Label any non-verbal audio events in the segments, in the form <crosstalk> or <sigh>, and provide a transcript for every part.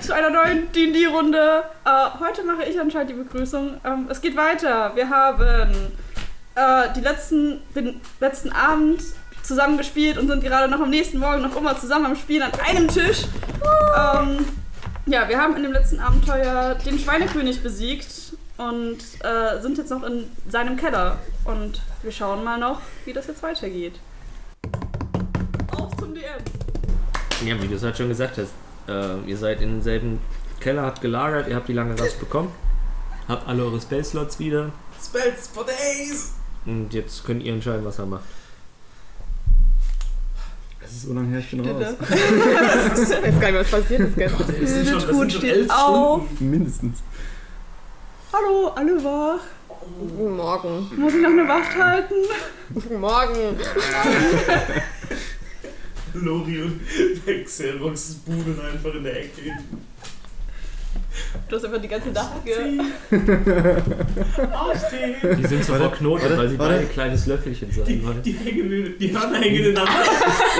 zu einer neuen D&D-Runde. Äh, heute mache ich anscheinend die Begrüßung. Ähm, es geht weiter. Wir haben äh, die letzten, den letzten Abend zusammen gespielt und sind gerade noch am nächsten Morgen noch immer zusammen am Spielen an einem Tisch. Ähm, ja, wir haben in dem letzten Abenteuer den Schweinekönig besiegt und äh, sind jetzt noch in seinem Keller. Und wir schauen mal noch, wie das jetzt weitergeht. Auf zum DM. Ja, wie du es halt schon gesagt hast, äh, ihr seid in denselben Keller, habt gelagert, ihr habt die lange Rast bekommen, habt alle eure Space-Slots wieder Spells for days! und jetzt könnt ihr entscheiden, was er macht. Das ist so lange her, ich bin raus. <laughs> Ich weiß gar nicht, was passiert ist gestern. Das sind schon, das sind schon steht elf auf. Stunden. Mindestens. Hallo, alle wach. Guten Morgen. Muss ich noch eine Wacht halten? Guten Morgen. <laughs> Lori und der Xerox budeln einfach in der Ecke. Du hast einfach die ganze Nacht ge... Aufstehen! <laughs> Die sind so verknotet, weil sie warte. beide kleines Löffelchen Die, sein. die, hängen, die Hörner hängen ineinander.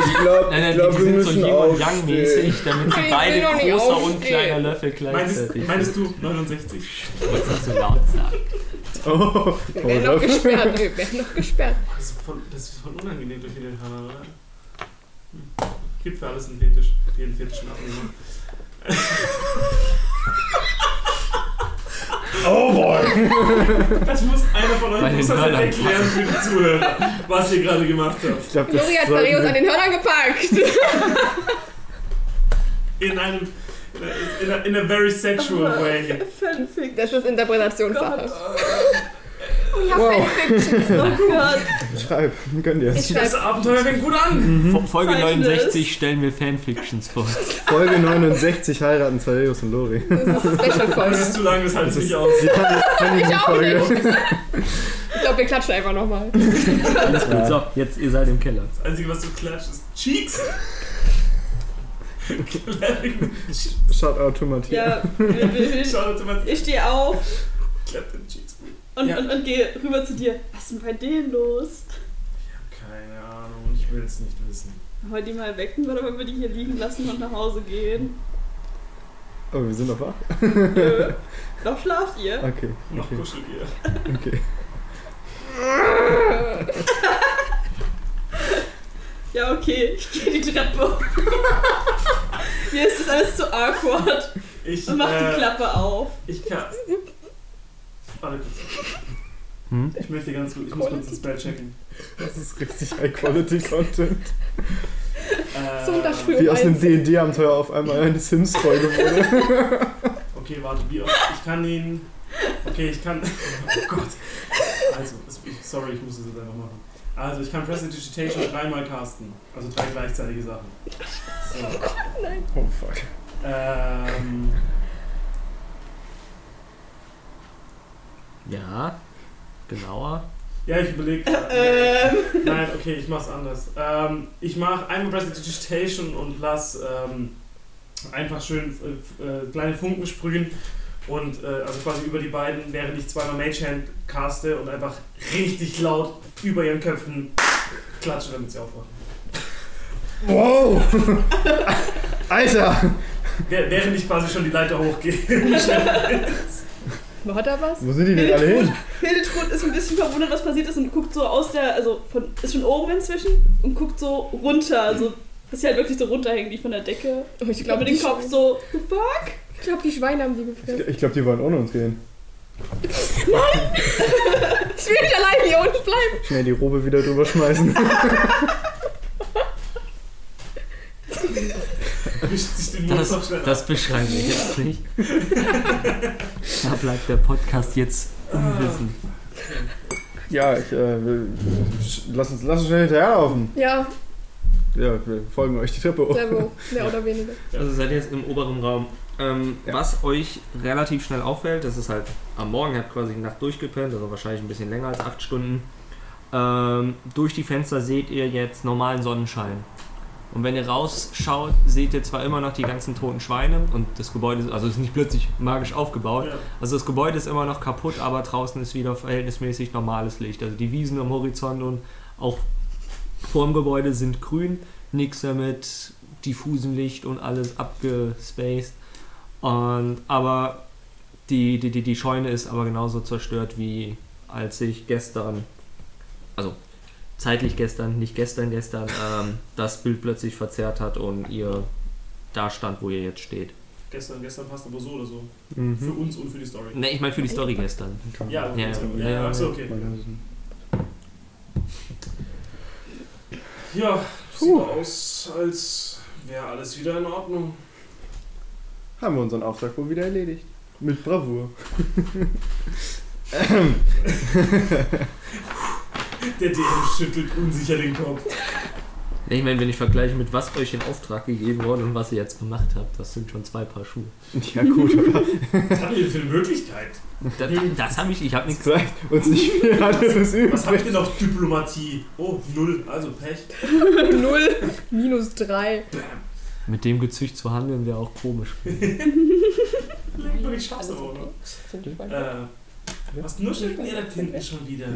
Ich glaube, Nein, nein, glaub, die wir sind so Yin und aufstehen. Yang mäßig, damit sie beide großer und kleiner Löffel gleichzeitig meinst du 69? Ich wollte es nicht so laut sagen. Oh, Wir oh werden noch Löffel. gesperrt. Wir werden noch gesperrt. Das ist voll, das ist voll unangenehm durch den Hörner, oder? Gibt für alles einen Fetisch. Jeden fetischen Abnehmer. Oh boy. Das muss einer von euch muss das jetzt erklären für die Zuhörer, was ihr gerade gemacht habt. Ich glaube, das Juri hat Darius an den Hörnern gepackt. In einem. In a, in a very sexual <laughs> way. Fanfic. Das ist Interpretationssache. Ja, Wow. Fanfiction. Oh Gott. Schreib, gönn dir. Ich Das. Abenteuer fängt gut an. Fo- Folge Zeichnen 69 stellen wir Fanfictions vor. Folge 69 heiraten Thaddeus und Lori. Das ist eine Das Special-Folge. ist zu lang, das halte ich nicht aus. Sie kann, kann die Ich auch Folge. nicht. Ich glaube, wir klatschen einfach nochmal. Alles gut. So, jetzt ihr seid im Keller. Das Einzige, was du klatscht, ist Cheeks. Clapping Shoutout to Matthias. Ja, ich stehe auf den Cheeks. und, Ja. und, und gehe rüber zu dir. Was ist denn bei denen los? Keine Ahnung, ich will es nicht wissen. Wollen wir die mal wecken oder wollen wir die hier liegen lassen und nach Hause gehen? Oh, wir sind noch wach? Nö. <laughs> Noch schlaft ihr? Okay, Noch okay, kuschelt ihr. okay. <laughs> Ja, okay. Ich gehe die Treppe hoch. <laughs> Mir ist das alles zu awkward. Ich, Und mach die äh, Klappe auf. ich kann. Warte kurz. Hm? Ich möchte ganz gut, ich muss kurz das Spell checken. Das ist richtig High-Quality-Content. <laughs> Äh, Sonntag früh. Wie aus einem. D&D-Abenteuer auf einmal eine Sims-Folge wurde. <laughs> Okay, warte, wie oft? Ich kann ihn. Okay, ich kann. Oh Gott. Also, sorry, ich muss das jetzt einfach machen. Also, ich kann Prestidigitation dreimal casten. Also drei gleichzeitige Sachen. So. Oh fuck. Ähm. Ja, genauer. Ja, ich überlege. <laughs> Ähm. Nein, okay, ich mach's anders. Ähm, ich mache einmal Prestidigitation und lass ähm, einfach schön äh, äh, kleine Funken sprühen und äh, also quasi über die beiden, während ich zweimal Mage Hand caste und einfach richtig laut über ihren Köpfen klatsche, damit sie aufwachen. Wow! <laughs> Alter! Wäh- Während ich quasi schon die Leiter hochgehe. <laughs> Hat er was? Wo sind die denn alle hin? Hildetrud ist ein bisschen verwundert, was passiert ist und guckt so aus der, also von, ist schon oben inzwischen und guckt so runter, also dass sie halt wirklich so runterhängen, die von der Decke. Oh, ich Ich glaube, glaube, die, den Kopf Schweine- so, the fuck? ich glaub, die Schweine haben sie gefressen. Ich glaube, die wollen ohne uns gehen. <laughs> Ich will nicht allein hier unten bleiben. Schnell die Robe wieder drüber schmeißen. <laughs> <laughs> <laughs> Wischt sich den Mund noch Das, schnell das beschreiben wir jetzt nicht. <laughs> Da bleibt der Podcast jetzt unwissen. Ja, ich, äh, will, lass, uns, lass uns schnell hinterherlaufen. Ja, Ja, wir folgen euch die Treppe hoch. wohl. <laughs> Mehr oder weniger. Also seid ihr jetzt im oberen Raum. Ähm, Ja. Was euch relativ schnell auffällt, das ist halt am Morgen, ihr habt quasi die Nacht durchgepennt, also wahrscheinlich ein bisschen länger als acht Stunden. Ähm, durch die Fenster seht ihr jetzt normalen Sonnenschein. Und wenn ihr rausschaut, seht ihr zwar immer noch die ganzen toten Schweine und das Gebäude, ist- also ist nicht plötzlich magisch aufgebaut. Ja. Also das Gebäude ist immer noch kaputt, aber draußen ist wieder verhältnismäßig normales Licht. Also die Wiesen am Horizont und auch vor dem Gebäude sind grün, nichts mehr mit diffusem Licht und alles abgespaced. Und, aber die, die, die, die Scheune ist aber genauso zerstört, wie als ich gestern, also zeitlich gestern, nicht gestern, gestern, ähm, das Bild plötzlich verzerrt hat und ihr da stand, wo ihr jetzt steht. Gestern, gestern passt aber so oder so. Für Mhm. uns und für die Story. Ne, ich meine für die Story gestern. Ja, Ja, ja, ja. Achso, okay. Ja, sieht Puh. aus, als wäre alles wieder in Ordnung. Haben wir unseren Auftrag wohl wieder erledigt. Mit Bravour. <laughs> <laughs> <laughs> Der DM schüttelt unsicher den Kopf. Ich meine, wenn ich vergleiche mit was euch in Auftrag gegeben wurde und was ihr jetzt gemacht habt, das sind schon zwei Paar Schuhe. Ja gut, aber Was habt ihr denn für eine Möglichkeit? Das, das habe ich, ich habe nichts gesagt, uns nicht viel anderes Was habt übrig. ihr noch Diplomatie? Oh, null, also Pech. <laughs> 0 minus 3. Mit dem Gezücht zu handeln wäre auch komisch. <laughs> Ich schaff's aber, oder? Äh, was nuschelt denn ihr da hinten schon wieder?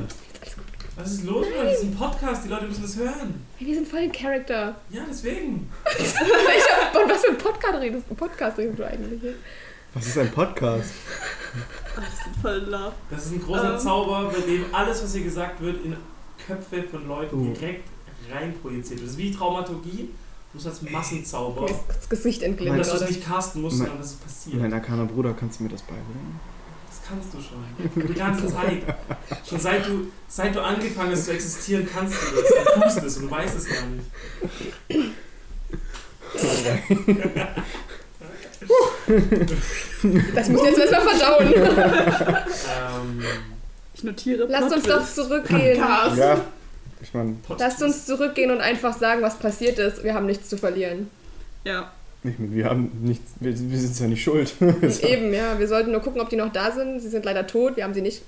Was ist los mit euch? Das ist ein Podcast, die Leute müssen das hören. Hey, wir sind voll in Character. Ja, deswegen. <laughs> hab, von was für ein Podcast redest, Podcast redest du eigentlich? Was ist ein Podcast? Ich bin voll in Love. Das ist ein großer Ähm. Zauber, bei dem alles, was hier gesagt wird, in Köpfe von Leuten Oh. direkt reinprojiziert wird. Das ist wie Dramaturgie, bloß als Massenzauber. Ist das Gesicht Und entglimmt, dass du es nicht casten musst, Mein- sondern dass es passiert. Mein arkaner Bruder, kannst du mir das beibringen? Das kannst du schon. Die ganze Zeit. Schon seit du, seit du angefangen hast zu existieren, kannst du das. Du tust es und du weißt es gar nicht. Das muss ich jetzt erstmal verdauen. Ähm, Ich notiere Lasst uns doch zurückgehen. Cast. Ja, ich meine, Lasst uns zurückgehen und einfach sagen, was passiert ist. Wir haben nichts zu verlieren. Ja. Nicht mit, wir haben nichts, wir, wir sind ja nicht schuld. <laughs> <laughs> Eben, ja. Wir sollten nur gucken, ob die noch da sind. Sie sind leider tot. Wir haben sie nicht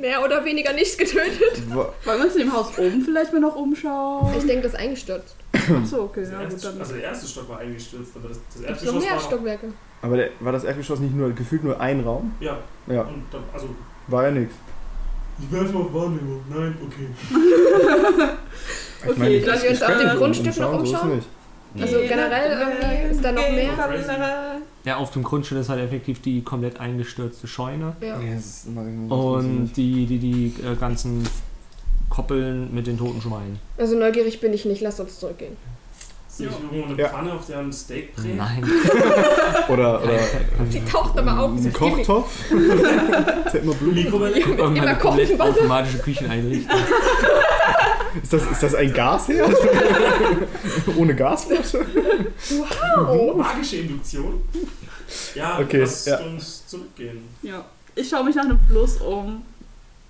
mehr oder weniger nicht getötet. Wo- Wollen wir uns in dem Haus oben vielleicht mal noch umschauen? Ich denke, das ist eingestürzt. Achso, okay, das ja gut, erste, dann. also der erste Stock war eingestürzt, aber das, das Gibt es noch mehr war... Stockwerke? Aber der, war das Erdgeschoss nicht nur gefühlt nur ein Raum? Ja, Ja, und dann, also... war ja nichts. Ich werfe auf Wahrnehmung. Nein, okay. <laughs> Ich Okay, meine, sollen wir uns auf dem Grundstück noch so umschauen? nicht. Also generell irgendwie ist da noch mehr? Ja, auf dem Grundstück ist halt effektiv die komplett eingestürzte Scheune. Ja. Ja, das ist immer- Und die, die, die äh, ganzen Koppeln mit den toten Schweinen. Also neugierig bin ich nicht. Lasst uns zurückgehen. Sehe ich irgendwo eine Ja. Pfanne, auf der ein Steak brät? Nein. <laughs> Oder, oder Sie taucht aber auf. ein Kochtopf. <laughs> der immer Blut. Mikrowelle? Immer kochen, Wasser. automatische Kücheneinrichtung. <laughs> Ist das, ist das ein Gasherd? <laughs> Ohne Gasflasche? Wow. Magische Induktion? Ja, Okay, lasst ja. uns zurückgehen. Ja. Ich schaue mich nach einem Fluss um.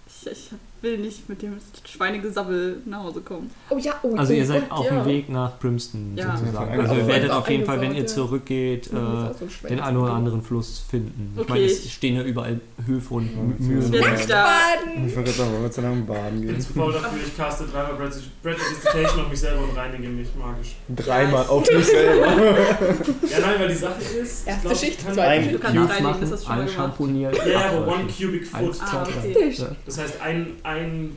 Ich, ich will nicht mit dem Schweinegesabbel nach Hause kommen. Oh ja, oh, Also oh ihr seid Gott, auf ja. dem Weg nach Brimston Ja. sozusagen. Also ihr werdet auf jeden Fall, wenn ihr zurückgeht, Ja, ist äh, so ein den einen oder anderen Fluss finden. Ich Okay, meine, es ich- stehen ja überall Höfe und Ja, Mühlen. Ich werde mich da. Baden. Ich wollte sagen, wollen wir zu einem Baden Ich bin gehen? zu faul dafür, ich caste dreimal Prestidigitation auf mich selber und reinige mich magisch. Dreimal auf mich selber. Ja, nein, weil die Sache ist. ich Erste glaub, Schicht, ich kann- zweite Ein Du kannst reinigen, das du schon mal gemacht. einschamponiert. Ja, aber one cubic foot. Ah. Das heißt, ein. Ein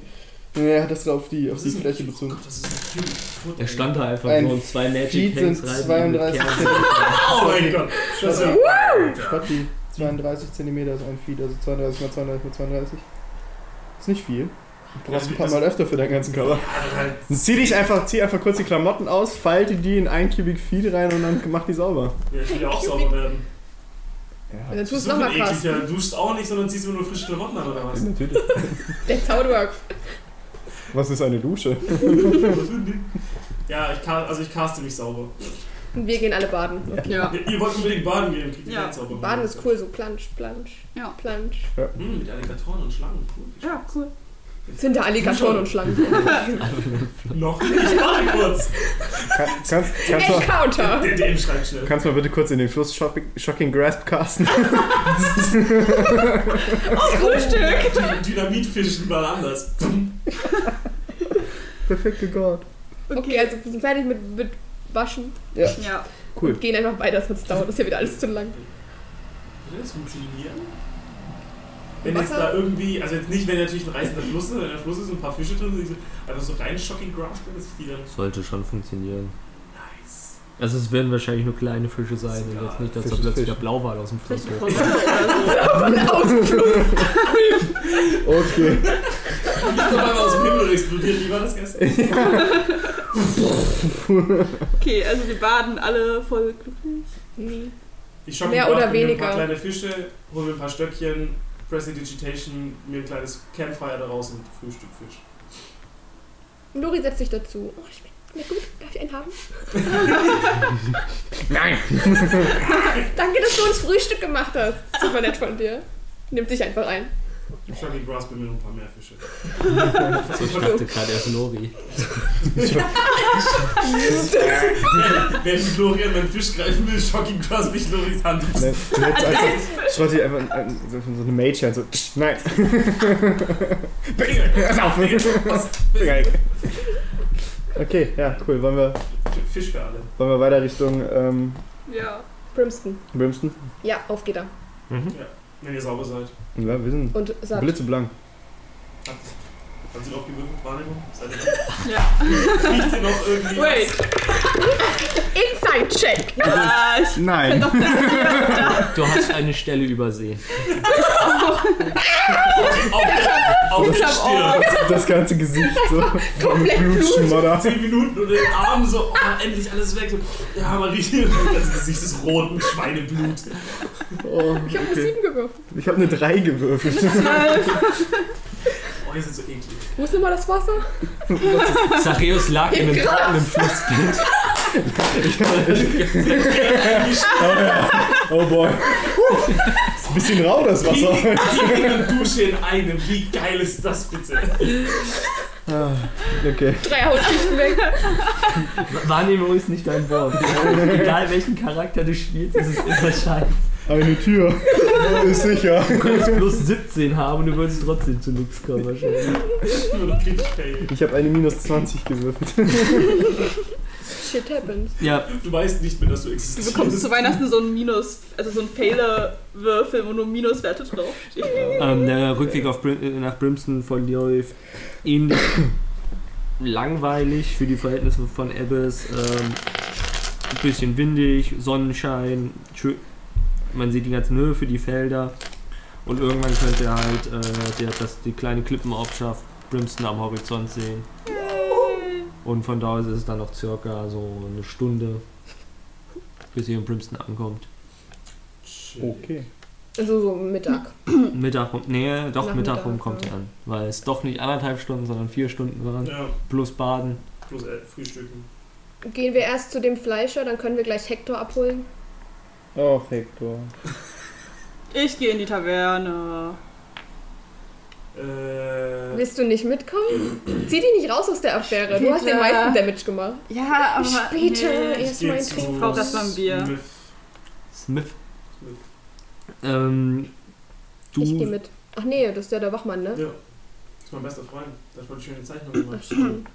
Ja, hat das auf die, auf die Fläche Oh bezogen. Gott, ist ein? Er stand da einfach Ein so und zwei Magic Feet Hands sind rein. 32 Oh mein Gott. Das ist ja, Spatti, 32 cm ist ein Feed, also 32 mal 32 mal 32. Ist nicht viel. Du brauchst ein paar Mal öfter für deinen ganzen Körper. halt, zieh dich einfach, zieh einfach kurz die Klamotten aus, falte die in ein Cubic Feed rein und dann mach die sauber. ja, ich will ja auch sauber werden. Und Ja, dann tust du nochmal krass. ekliger. Du duschst auch nicht, sondern ziehst immer nur frische Klamotten an, oder was? natürlich. That's how it works. Was ist eine Dusche? <laughs> ja, ich, also ich caste mich sauber. Und wir gehen alle baden. Okay. Ja. Ja, ihr wollt unbedingt baden gehen, kriegt ihr Ja. Zauber. Baden ist cool, so plansch, plansch, Ja. plansch. Hm, mit Alligatoren und Schlangen. Cool. Ja, cool. Sind da Alligatoren und Schlangen? <laughs> Noch nicht, warte kurz. Kann, kannst, kannst, Encounter! Der DM schreibt schnell. kannst mal bitte kurz in den Fluss Shocking, Shocking Grasp casten? <laughs> <laughs> Frühstück! Die Dynamitfischen mal anders. Perfekte God. Okay, also wir sind fertig mit, mit Waschen. Ja. Cool. Gehen einfach weiter, sonst dauert das ja wieder alles zu lang. Würde das funktionieren? Wenn jetzt da irgendwie, also jetzt nicht, wenn natürlich ein reißender Fluss ist, wenn der Fluss ist und ein paar Fische drin sind, die so, einfach so rein Shocking Grasp, dass ich die dann. Sollte schon funktionieren. Nice. Also es werden wahrscheinlich nur kleine Fische sein und jetzt nicht, dass Fisch da plötzlich Fisch. der Blauwal aus dem Fluss hochkommt. eine Forelle oder so. Okay. Auf einmal aus dem Himmel explodiert. Wie war das gestern? <laughs> Okay, also wir baden alle voll glücklich. Nie. Ich schock Mehr oder ein weniger. paar kleine Fische, hole mir ein paar Stöckchen, Prestidigitation, mir ein kleines Campfire daraus und Frühstück Fisch. Lori setzt sich dazu. Oh, schmeckt mir gut. Darf ich einen haben? <laughs> Nein! <laughs> Danke, dass du uns Frühstück gemacht hast. Super nett von dir. Nimmt sich einfach ein. Shoggy Grass bei mir noch ein paar mehr Fische. So, <laughs> ich dachte gerade erst Lori. <laughs> Wenn Florian meinen Fisch greifen will, Shocking Grass mich Loris Hand. Ne, Du hättest einfach, Schrotti einfach ein- ein- so so eine Mage so, psch, nein. <laughs> Pass auf. Okay, ja, cool. Wollen wir, Fisch für alle. wollen wir weiter Richtung ähm, Ja. Brimston. Brimston? Ja, auf geht er. Mhm. Wenn ihr sauber seid. Ja, wir sind Und satt. blitzeblank. Habt ihr drauf gewürfelt? Wahrnehmung? Seid ihr <laughs> Ja. Riecht ihr noch irgendwie Wait. Inside-Check. Ah, ich Nein. <laughs> Du hast eine Stelle übersehen. <laughs> Auf, auf der Ich hab Stirn. Das ganze Gesicht so Komplett Blutschmodder. 10 Minuten und den Arm so, oh, endlich alles weg. So, ja, man riecht das ganze Gesicht ist rot mit Schweineblut. Oh, Ich habe eine okay. 7 gewürfelt. Ich habe eine 3 gewürfelt. Ihr seid so eklig. Wo ist immer das Wasser? <laughs> Zacheus lag in einem trockenen Flussbett. Oh <laughs> ja. Oh boy. Ist ein bisschen rau das Wasser. Die eine Dusche in einem. Wie geil ist das bitte? Ah, Okay. Drei Hautschichten weg. Wahrnehmung ist nicht dein Wort. Egal welchen Charakter du spielst, ist es immer scheiße. Eine Tür. Ist sicher. Du könntest bloß 17 haben und du würdest trotzdem zu nichts kommen wahrscheinlich. Ich habe eine minus 20 gewürfelt. Shit happens. Ja, Du weißt nicht mehr, dass du Du existierst. bekommst zu Weihnachten so einen Minus, also so einen Fehlerwürfel, wo nur Minuswerte draufstehen. ähm, der Rückweg auf Brim äh, nach Brimston verläuft <coughs> ähnlich langweilig für die Verhältnisse von Abyss. Ähm, ein bisschen windig, Sonnenschein, man sieht die ganzen Höfe, die Felder und irgendwann könnt ihr halt äh, der, das, die kleine Klippenaufschaft Brimston am Horizont sehen. Und von da aus ist es dann noch circa so eine Stunde, bis ihr in Brimston ankommt. Okay. Also so Mittag. <clears throat> Mittag rum, nee, doch Nach Mittag Mittag, rum kommt ja. ihr an. Weil es doch nicht anderthalb Stunden, sondern vier Stunden waren. Ja, Plus Baden. plus äh, Frühstücken. Gehen wir erst zu dem Fleischer, dann können wir gleich Hector abholen. Oh, Hector. Ich gehe in die Taverne. Äh, Willst du nicht mitkommen? Zieh dich nicht raus aus der Affäre. Du hast den meisten Damage gemacht. Ja, aber. Später, Nee. erst mal Trinken. brauch erst mal ein Bier. Smith. Smith. Smith. Ähm, du. Ich geh mit. Ach nee, das ist ja der Wachmann, ne? Ja. Das ist mein bester Freund. Das wollte ich schöne Zeichnung Ach, gemacht.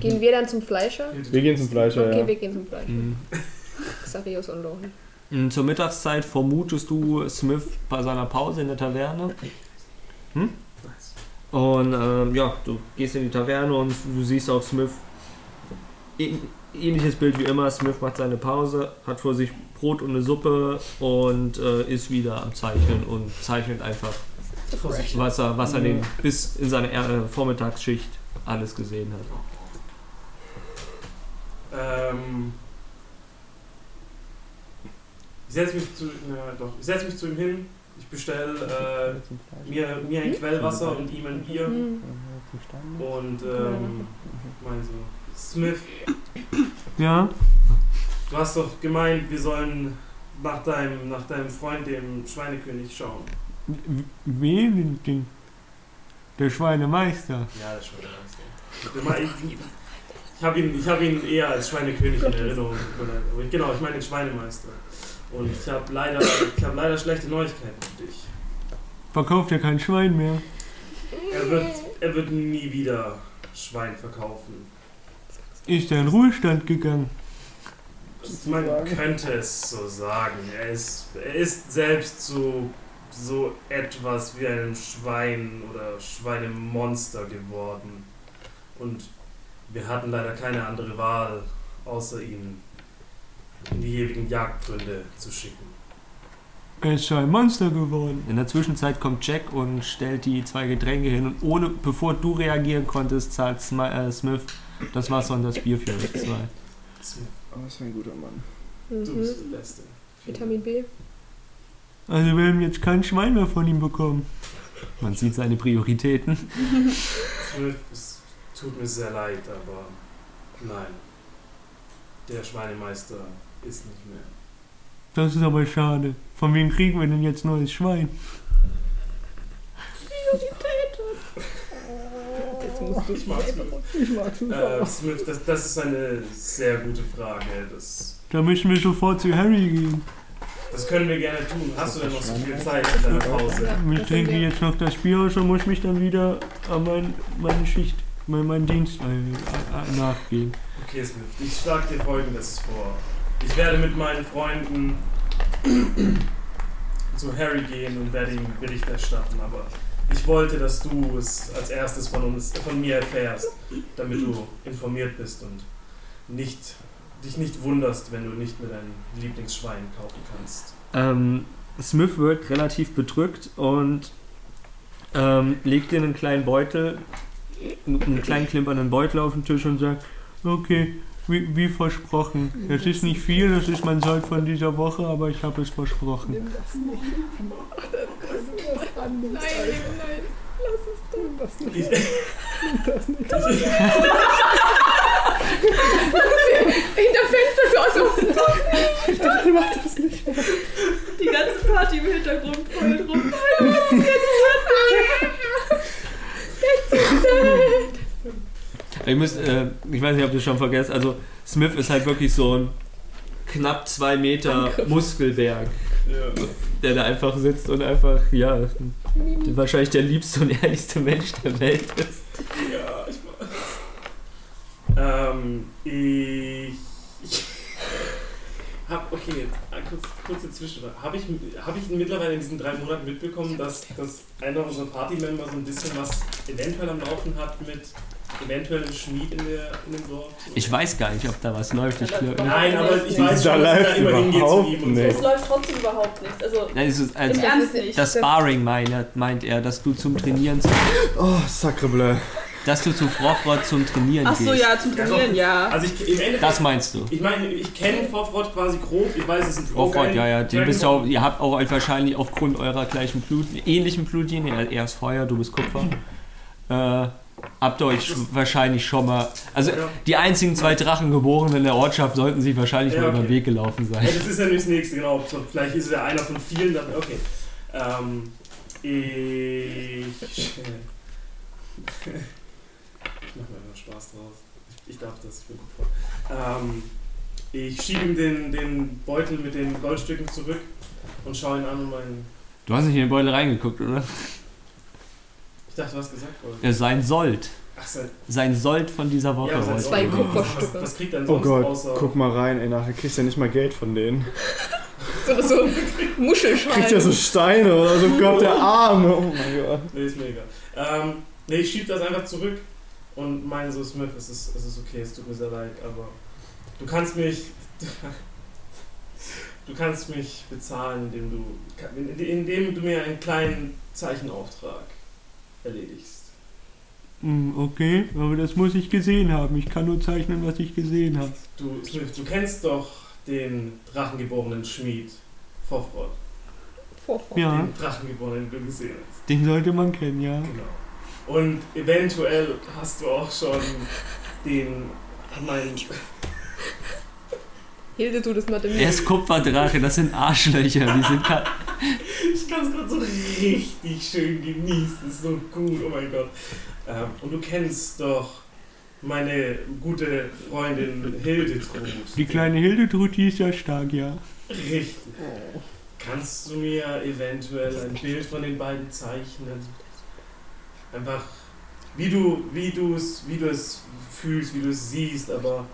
Gehen wir dann zum Fleischer? Wir gehen zum Fleischer, Okay, ja. wir gehen zum Fleischer. Mhm. <laughs> Xarius und Lohan. Mm, Zur Mittagszeit vermutest du Smith bei seiner Pause in der Taverne. Nice. Und ähm, ja, du gehst in die Taverne und du siehst auch Smith. Ähn- Ähnliches Bild wie immer. Smith macht seine Pause, hat vor sich Brot und eine Suppe und äh, ist wieder am Zeichnen und zeichnet einfach, was er, was er den, bis in seine äh, Vormittagsschicht alles gesehen hat. Ähm, ich setze mich zu, na, doch, ich setz mich zu ihm hin. Ich bestelle äh, mir, mir ein Quellwasser und ihm ein Bier. Hm. Und ähm, meine so, Smith, Ja. du hast doch gemeint, wir sollen nach deinem, nach deinem Freund, dem Schweinekönig, schauen. Wen denn? Der Schweinemeister. Ja, der Meister. Ich, habe ihn, ich hab ihn eher als Schweinekönig in Erinnerung. Genau, ich meine den Schweinemeister. Und ich habe leider, ich hab leider schlechte Neuigkeiten für dich. Verkauft ja kein Schwein mehr. Er wird, er wird nie wieder Schwein verkaufen. Ist er in Ruhestand gegangen? Man könnte es so sagen. Er ist, er ist selbst so, so etwas wie ein Schwein oder Schweinemonster geworden. Und wir hatten leider keine andere Wahl, außer ihn in die ewigen Jagdgründe zu schicken. Er ist schon ein Monster geworden. In der Zwischenzeit kommt Jack und stellt die zwei Getränke hin und ohne, bevor du reagieren konntest, zahlt äh, Smith das Wasser und das Bier für euch zwei. Smith, Oh, das ist ein guter Mann. du Mhm. bist der Beste. Vitamin B. Also wir haben jetzt kein Schwein mehr von ihm bekommen. Man sieht seine Prioritäten. Smith, es tut mir sehr leid, aber nein. Der Schweinemeister ist nicht mehr. Das ist aber schade. Von wem kriegen wir denn jetzt neues Schwein? Jetzt musst du Ich mag es Äh, Smith, das, das ist eine sehr gute Frage. Das, Da müssen wir sofort zu Harry gehen. das können wir gerne tun. Hast du denn noch so viel Zeit in deiner Pause? Ich trinke jetzt noch das Bier aus und muss mich dann wieder an mein, meine Schicht, mein, meinen Dienst äh, äh, nachgehen. Okay, Smith, ich schlage dir folgendes vor. Ich werde mit meinen Freunden <clears throat> zu Harry gehen und werde ihm Bericht erstatten, aber ich wollte, dass du es als erstes von uns, von mir erfährst, damit du informiert bist und nicht, dich nicht wunderst, wenn du nicht mehr dein Lieblingsschwein kaufen kannst. Ähm, Smith wirkt relativ bedrückt und ähm, legt dir einen kleinen Beutel, einen kleinen klimpernden Beutel auf den Tisch und sagt, okay, wie, wie versprochen. Das ist nicht viel, das ist mein Sold von dieser Woche, aber ich habe es versprochen. Nimm das nicht. Nimm das. Nimm Nein, nein, lass es doch. das nicht. Ich, Nimm das nicht. <laughs> Hinter Fenster aus. Ich dachte, mach das nicht. Die ganze Party im Hintergrund heult rum. <laughs> Ich, müsst, äh, ich weiß nicht, ob du es schon vergessen also Smith ist halt wirklich so ein knapp zwei Meter Muskelberg, ja. der da einfach sitzt und einfach, ja, wahrscheinlich der liebste und ehrlichste Mensch der Welt ist. Ja, ich weiß. Ähm, ich. ich <laughs> hab, okay, kurz, kurze Zwischenfrage. Habe ich, hab ich mittlerweile in diesen drei Monaten mitbekommen, dass, dass einer unserer Partymember so ein bisschen was eventuell am Laufen hat mit eventuell einem Schmied in, der, in dem Dorf? Ich weiß gar nicht, ob da was läuft. Ich glaub, Nein, aber ich weiß Da schon, dass er läuft immer hingeht zu überhaupt ihm und nicht. Es läuft trotzdem überhaupt nicht. Also, Nein, es ist, im also, nicht. das Sparring meint, meint er, dass du zum Trainieren, Oh, sacrebleu. dass du zu Frofrott zum Trainieren Ach so, gehst. ja, zum Trainieren, ja. Also ich, im Endeffekt, Das meinst du? ich meine, ich kenne Vorfrott quasi grob, ich weiß, es ist ein Frofrott, ja, ja. Den bist auch, ihr habt auch wahrscheinlich aufgrund eurer gleichen Blut, ähnlichen Blutlinie, er, er ist Feuer, du bist Kupfer. Äh, habt ihr euch wahrscheinlich schon mal. Also Ja. die einzigen zwei Drachengeborenen in der Ortschaft sollten sich wahrscheinlich Ja, mal über den okay. Weg gelaufen Ja, sein. das ist ja nicht das nächste, genau. Vielleicht ist er einer von vielen, dann okay. Ähm, ich. <laughs> Ich mache mir immer Spaß draus. Ich, darf das, ich bin gut vor. Ähm, ich schiebe ihm den, den Beutel mit den Goldstücken zurück und schaue ihn an und mein. Du hast nicht in den Beutel reingeguckt, oder? Ich dachte, du hast gesagt, Gold. Ja, sein Sold. Ach, sein, Sein Sold von dieser Woche ja, sein Gold. Kupferstücke. Was, was kriegt er denn Oh sonst Gott, außer. guck mal rein, ey, nachher kriegst du ja nicht mal Geld von denen. So, so <laughs> Muschelschwein. Kriegst ja so Steine oder so, Gott, der <laughs> Arme. Oh mein Gott. Nee, ist mir egal. Ähm, nee, ich schieb das einfach zurück und meine so, Smith, es ist, es ist okay, es tut mir sehr leid, aber du kannst mich. <laughs> Du kannst mich bezahlen, indem du, indem du mir einen kleinen Zeichenauftrag erledigst. Hm, Okay, aber das muss ich gesehen haben. Ich kann nur zeichnen, was ich gesehen habe. Du, Smith, du kennst doch den drachengeborenen Schmied, Vorfrott. Vorfront. Ja, Den drachengeborenen, den du gesehen hast. den sollte man kennen, ja. Genau. Und eventuell hast du auch schon den, mein, Hilde tut es mal dem Er ist Kupferdrache, das sind Arschlöcher. Die sind ka- Ich kann es gerade so richtig schön genießen. Das ist so gut. Oh mein Gott. Ähm, und du kennst doch meine gute Freundin Hildetrud. Die kleine Hildetrud, die ist ja stark, ja. Richtig. Kannst du mir eventuell ein Bild von den beiden zeichnen? Einfach, wie du, wie du es, wie du es fühlst, wie du es siehst, aber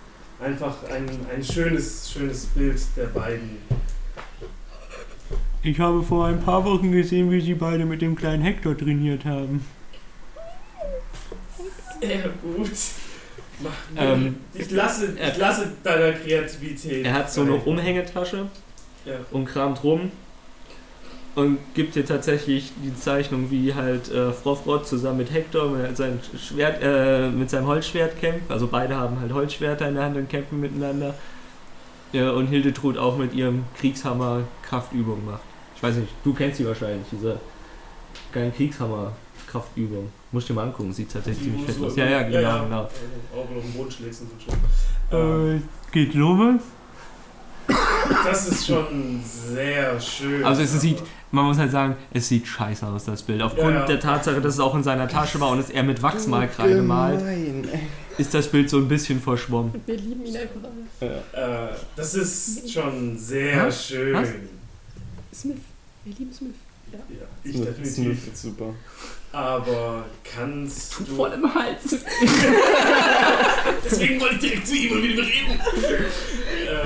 einfach ein, ein schönes, schönes Bild der beiden. Ich habe vor ein paar Wochen gesehen, wie sie beide mit dem kleinen Hector trainiert haben. Sehr gut. Ähm, ich, lasse, ich lasse deiner Kreativität. Er hat so eine. Umhängetasche Ja. und kramt rum und gibt dir tatsächlich die Zeichnung, wie halt äh, Frofrod zusammen mit Hector mit seinem, Schwert, äh, mit seinem Holzschwert kämpft. Also beide haben halt Holzschwerter in der Hand und kämpfen miteinander. Ja, und Hildetrud auch mit ihrem Kriegshammer Kraftübung macht. Ich weiß nicht, du kennst sie wahrscheinlich, diese geilen Kriegshammer Kraftübung. Musst du dir mal angucken, sieht tatsächlich ziemlich fett aus. Ja, ja, genau, genau. Auch den Boden schlägst und so schon. Äh, geht sowas? Das ist schon sehr schön. Also es sieht, man muss halt sagen, es sieht scheiße aus, das Bild. Aufgrund Ja, ja. der Tatsache, dass es auch in seiner Tasche war und es er mit Wachsmalkreide malt, ist das Bild so ein bisschen verschwommen. <laughs> Wir lieben ihn einfach alle. Äh, das ist schon sehr Was? schön. Was? Smith. Wir lieben Smith. Ja, ich Smith definitiv. ist super. Aber kannst Tut du. voll im Hals. <laughs> Deswegen wollte ich direkt zu ihm und mit ihm reden.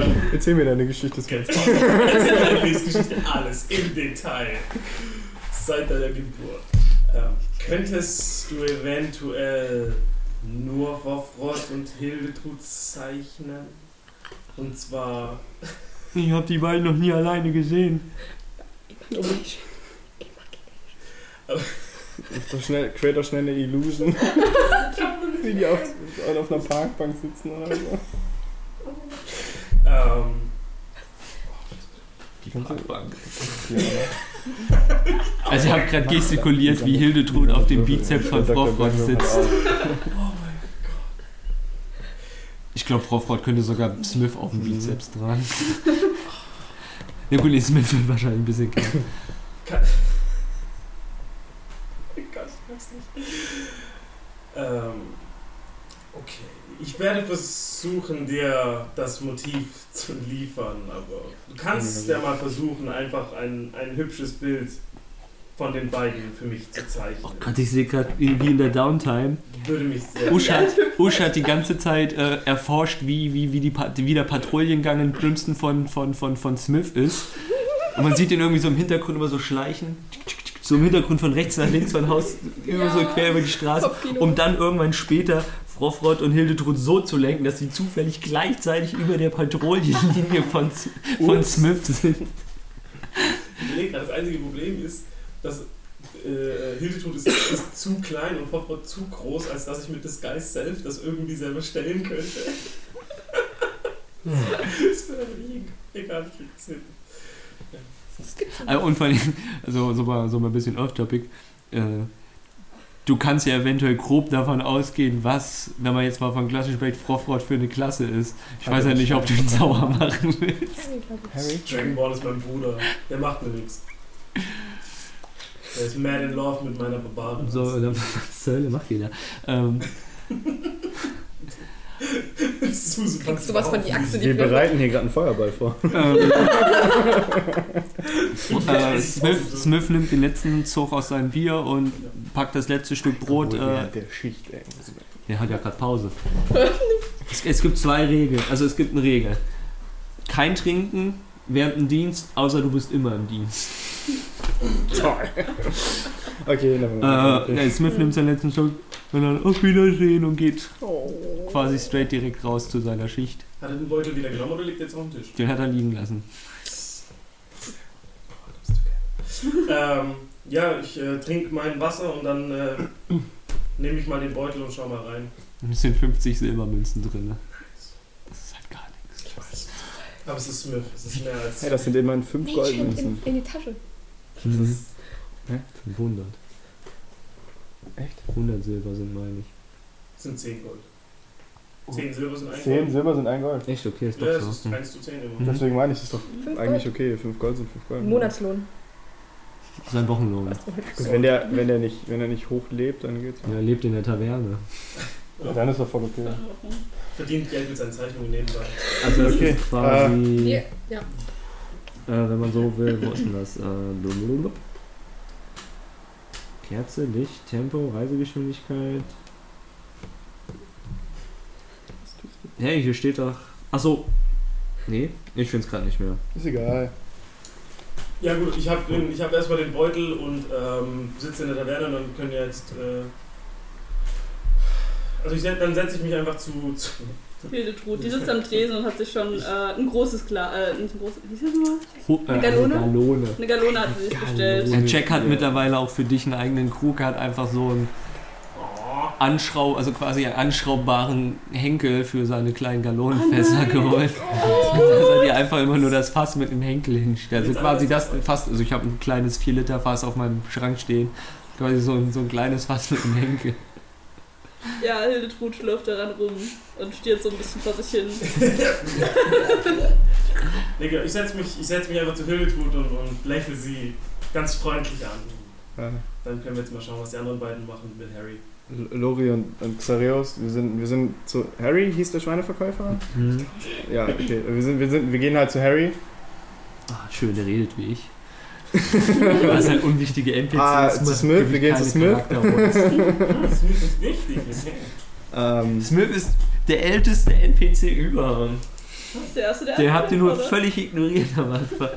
ähm, Erzähl mir deine Geschichte, Smith. Erzähl deine Lebensgeschichte alles im Detail. Seit deiner Geburt. Ähm, könntest du eventuell nur Wofrod und Hildetrud zeichnen? Und zwar. <laughs> Ich habe die beiden noch nie alleine gesehen. Oh, ich- Doch schnell, create doch schnell eine Illusion. <laughs> Wie die auf, auf einer Parkbank sitzen oder so. Ähm, Die Parkbank. <laughs> Also ich habe gerade gestikuliert, wie Hildetrud auf dem Bizeps von Frofrod sitzt. oh mein Ich glaube, Frofrod könnte sogar Smith auf dem Bizeps tragen. <laughs> Ja gut, nee, Smith wird wahrscheinlich ein bisschen klein. Kann, Gott, ich weiß nicht. Ähm, okay. Ich werde versuchen, dir das Motiv zu liefern, aber du kannst ja mal versuchen, einfach ein, ein hübsches Bild von den beiden für mich zu zeichnen. Oh Gott, ich sehe gerade wie in der Downtime. Würde mich sehr Usch hat, <laughs> Usch hat die ganze Zeit äh, erforscht, wie, wie, wie, die, wie der Patrouillengang in Crimson von, von, von, von Smith ist. Und man sieht ihn irgendwie so im Hintergrund immer so schleichen. So im Hintergrund von rechts nach links von Haus, immer so Ja. quer über die Straße. Um dann irgendwann später Frofrod und Hildetrud so zu lenken, dass sie zufällig gleichzeitig über der Patrouillenlinie von, von Ups. Smith sind. Ich überlege gerade, das einzige Problem ist, dass äh, Hildetrud ist, ist zu klein und Hofrod zu groß, als dass ich mit Disguise Self das irgendwie selber stellen könnte. das wäre liegen. Egal, ich krieg das hin. Äh, Und vor allem, also so mal, so mal ein bisschen off-topic. Äh, du kannst ja eventuell grob davon ausgehen, was, wenn man jetzt mal von klassisch spricht, Frofrod für eine Klasse ist. Ich weiß ja nicht, ob du ihn <laughs> sauer machen willst. Harry? Dragon Ball ist mein Bruder. Der macht mir nichts. Der ist mad in love mit meiner Barbarin. So, dann, <laughs> was zur Hölle macht jeder? Ähm, <laughs> Susan, Kriegst du was von die Achse, die Wir bereiten hier gerade einen Feuerball vor. <laughs> <laughs> äh, Smith, Smith nimmt den letzten Zug aus seinem Bier und packt das letzte Stück Brot. Äh, der Schicht, ey. Der hat ja gerade Pause. <laughs> es, es gibt zwei Regeln. Also es gibt eine Regel. Kein Trinken während dem Dienst, außer du bist immer im Dienst. Toll. Okay, Äh, dann ja, Smith nimmt seinen letzten Schluck und dann auf Wiedersehen und geht Oh. quasi straight direkt raus zu seiner Schicht. Hat er den Beutel wieder genommen oder liegt er jetzt auf dem Tisch? Den hat er liegen lassen. ähm, ja, ich äh, trinke mein Wasser und dann äh, nehme ich mal den Beutel und schau mal rein. Es sind 50 Silbermünzen drin. ne? Das ist halt gar nichts. Ich weiß. Aber es ist Smith, es ist mehr als. Hey, das sind immerhin 5 Nee, stimmt, in, Goldmünzen. in die Tasche. Mhm. Hä? 500. Echt? 100 Silber sind, meine ich. sind 10 Gold. 10 Silber sind ein 10 Gold. Silber sind ein Gold. Echt? Okay, ist Ja, doch es so. ist Hm. 1 zu 10 immer. Mhm. Deswegen meine ich, das ist doch Fünf eigentlich Gold. okay. 5 Gold sind 5 Gold. Monatslohn. Sein Wochenlohn. Gut, wenn der, wenn der nicht, wenn er nicht hoch lebt, dann geht's. Ja, er lebt in der Taverne. Ja, dann ist er voll okay. Verdient Geld mit seinen Zeichnungen nebenbei. Also das Okay. ist quasi, Ja, ja. äh, wenn man so will, wo ist denn das? Äh, blub. Kerze, Licht, Tempo, Reisegeschwindigkeit. Hey, hier steht doch. Achso. Nee, ich find's gerade nicht mehr. Ist egal. Ja gut, ich habe ich hab erstmal den Beutel und ähm, sitze in der Taverne und dann können wir jetzt... Äh, Also ich, dann setze ich mich einfach zu. zu Hildetrud, die sitzt am Tresen und hat sich schon äh, ein großes Glas, äh, ein großes, wie ist das nochmal? Äh, Eine Gallone? Eine Gallone hat sie sich bestellt. Der Jack hat mittlerweile auch für dich einen eigenen Krug, er hat einfach so einen oh, Anschraub, also quasi einen anschraubbaren Henkel für seine kleinen Gallonenfässer geholt. <laughs> Dass er dir einfach immer nur das Fass mit dem Henkel hinstellt. Also Jetzt quasi das Fass, also ich habe ein kleines 4 Liter Fass auf meinem Schrank stehen. Quasi so ein, so ein kleines Fass mit dem Henkel. Ja, Hildetrud schlürft daran rum und stiert so ein bisschen vor sich hin. <laughs> Digga, ich setze mich, ich setz mich einfach zu Hildetrud und, und lächle sie ganz freundlich an. Ja. Dann können wir jetzt mal schauen, was die anderen beiden machen mit Harry. L- Lori und, und Xareus, wir sind, wir sind zu Harry, hieß der Schweineverkäufer? Ja, okay. Wir, sind, wir, sind, wir gehen halt zu Harry. Ah, schön, der redet wie ich. <laughs> Das ist halt unwichtige NPCs. Ah, zu Smith, wir gehen zu Smith. Das <laughs> ist wichtig. Ähm, Smith ist der älteste NPC über. Der erste, der Den habt ihr nur oder? völlig ignoriert am Anfang.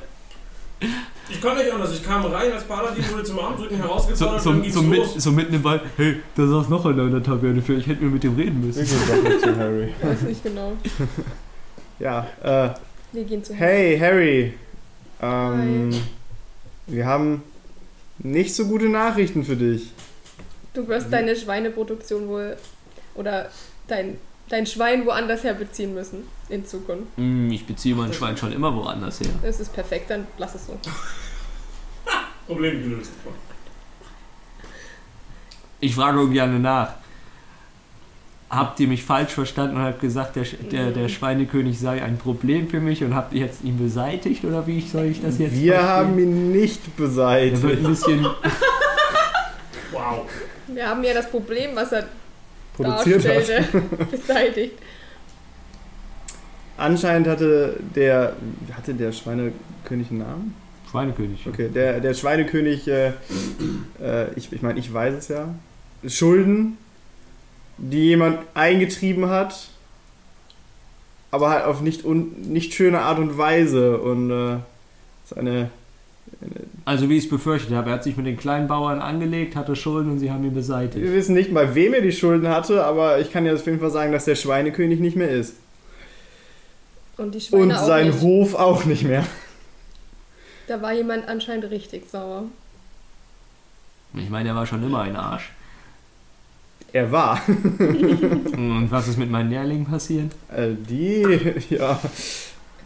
Ich konnte nicht anders. Ich kam rein als Paladin, wurde zum Armdrücken So, herausgefordert so, und dann so, mit, los. so mitten im Wald, hey, da saß noch einer in der Taverne, vielleicht hätten wir mit dem reden wir müssen. gehen doch nicht zu Harry. Weiß nicht genau. <laughs> Ja, äh, Wir gehen zu hey Harry. Ähm, Hi. Wir haben nicht so gute Nachrichten für dich. Du wirst deine Schweineproduktion wohl oder dein, dein Schwein woanders her beziehen müssen in Zukunft. Hm, ich beziehe mein Schwein schon immer woanders her. Das ist perfekt, dann lass es so. <laughs> Problem gelöst. Ich frage gerne nach. Habt ihr mich falsch verstanden und habt gesagt, der, der, der Schweinekönig sei ein Problem für mich und habt ihr jetzt ihn beseitigt oder wie soll ich das jetzt Wir verstehen? haben ihn nicht Er wird beseitigt. ein bisschen. <laughs> Wow. Wir haben ja das Problem, was er Produziert hat. darstellte, <laughs> beseitigt. Anscheinend hatte der. Hatte der Schweinekönig einen Namen? Schweinekönig. Okay, der, der Schweinekönig, äh, äh, ich, ich meine, ich weiß es ja. Schulden, die jemand eingetrieben hat, aber halt auf nicht, un, nicht schöne Art und Weise. Und äh, ist eine, Also wie ich es befürchtet habe, er hat sich mit den kleinen Bauern angelegt, hatte Schulden und sie haben ihn beseitigt. wir wissen nicht mal, wem er die Schulden hatte, aber ich kann ja auf jeden Fall sagen, dass der Schweinekönig nicht mehr ist. Und die Schweine Und auch sein nicht. Hof auch nicht mehr. Da war jemand anscheinend richtig sauer. Ich meine, er war schon immer ein Arsch. Er war. <laughs> Und was ist mit meinen Lehrlingen passiert? Äh, die, <laughs> ja,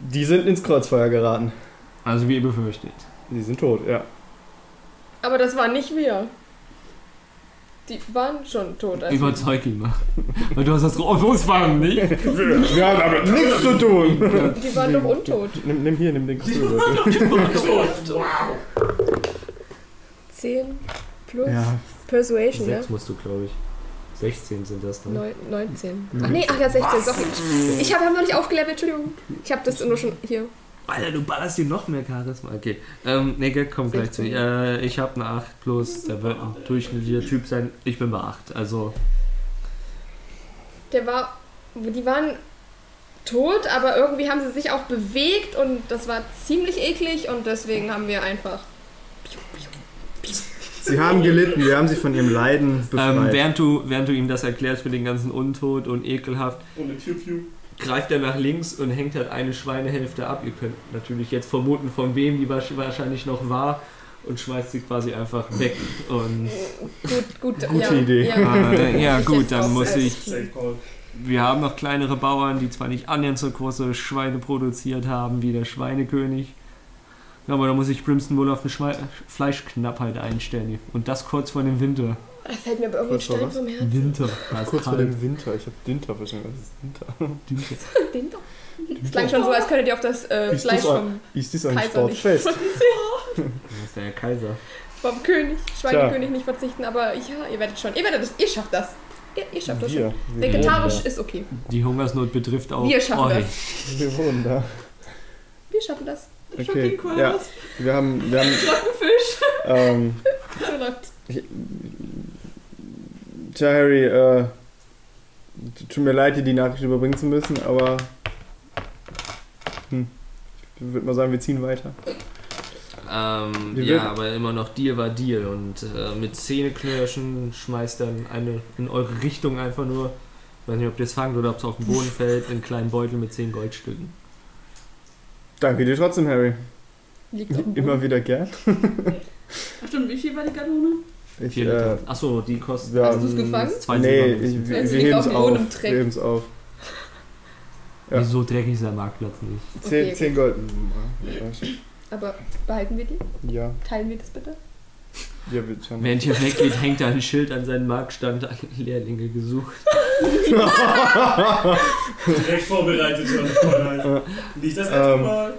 die sind ins Kreuzfeuer geraten. Also wie ihr befürchtet. Die sind tot, ja. Aber das waren nicht wir. Die waren schon tot. als- Überzeug ihn mal. Weil du hast das groß waren, nicht? <laughs> Wir haben damit nichts zu tun. Die waren doch untot. Nimm, nimm hier, nimm den Krügelwürfel. Wow. 10 plus Ja, Persuasion, ne? Sechs musst du, glaube ich. 16 sind das dann. Neun- 19. Ach nee, ach ja, 16, sorry. Ich habe hab noch nicht aufgelevelt, Entschuldigung. Ich habe das nur schon hier. Alter, du ballerst dir noch mehr Charisma. Okay. Ähm, nee, Geld kommt gleich zu. 16. Äh, ich habe eine 8 plus, der wird ein durchschnittlicher Typ sein. Ich bin bei 8. Also, Der war. Die waren tot, aber irgendwie haben sie sich auch bewegt und das war ziemlich eklig und deswegen haben wir einfach. Sie haben gelitten, wir haben sie von ihrem Leiden ähm, befreit. während, du, während du ihm das erklärst mit den ganzen Untot und ekelhaft, Und greift er nach links und hängt halt eine Schweinehälfte ab. Ihr könnt natürlich jetzt vermuten, von wem die wahrsch- wahrscheinlich noch war und schmeißt sie quasi einfach weg. Und Gut, gut. Gute ja, Idee. Ja, äh, ja gut, dann muss ich. Wir haben noch kleinere Bauern, die zwar nicht annähernd so große Schweine produziert haben wie der Schweinekönig. Ja, aber da muss ich Brimston wohl auf eine Schwei Fleischknappheit einstellen. Und das kurz vor dem Winter. Da fällt mir aber irgendwie ein Kurz vor Stein vom Herzen. Winter. Kurz vor kalt. dem Winter. Ich habe Dinter verstanden. Was ist Dinter? Winter. Den doch. Es klang schon so, als könntet ihr auf das äh, Ist Fleisch das vom, Ist dies ein Kaiser nicht Sportfest? Das <laughs> ist der Kaiser. vom König, Schweinekönig nicht verzichten, aber ja, ihr werdet schon. Ihr werdet das. Ihr schafft das. Ihr, ihr schafft das schon. Wir, wir, Vegetarisch ist okay. Die Hungersnot betrifft auch Wir schaffen euch. das. da. wir wohnen da. Wir schaffen das. Okay, ja. Wir haben, wir haben, Fisch. ähm, <laughs> So läuft's. tja Harry, äh, tut mir leid, dir die Nachricht überbringen zu müssen, aber, hm, ich würde mal sagen, wir ziehen weiter. Ähm, Wir ja, werden- aber immer noch Deal war Deal. Und äh, mit Zähneknirschen schmeißt dann eine in eure Richtung einfach nur Ich weiß nicht, ob ihr es fangt oder ob es auf den Boden <laughs> fällt, in einen kleinen Beutel mit 10 Goldstücken. Danke dir trotzdem, Harry. Liegt dem Immer wieder gern. Ach stimmt, wie viel war die Kanone? Ich, Vier äh. Achso, die kostet. ja, Hast du's gefangen? Zwei nee, Silber. ich, wir, Es wir liegt heben auf es auf. Wir heben es auf. ja. Wieso dreckig ist der Marktplatz nicht? 10, Okay, 10 Gold. Aber behalten wir die? Ja, Teilen wir das bitte? Ja. Während ihr weggeht, hängt da ein Schild an seinem Marktstand, alle Lehrlinge gesucht. Direkt vorbereitet schon. Nicht das erste Ähm, Mal.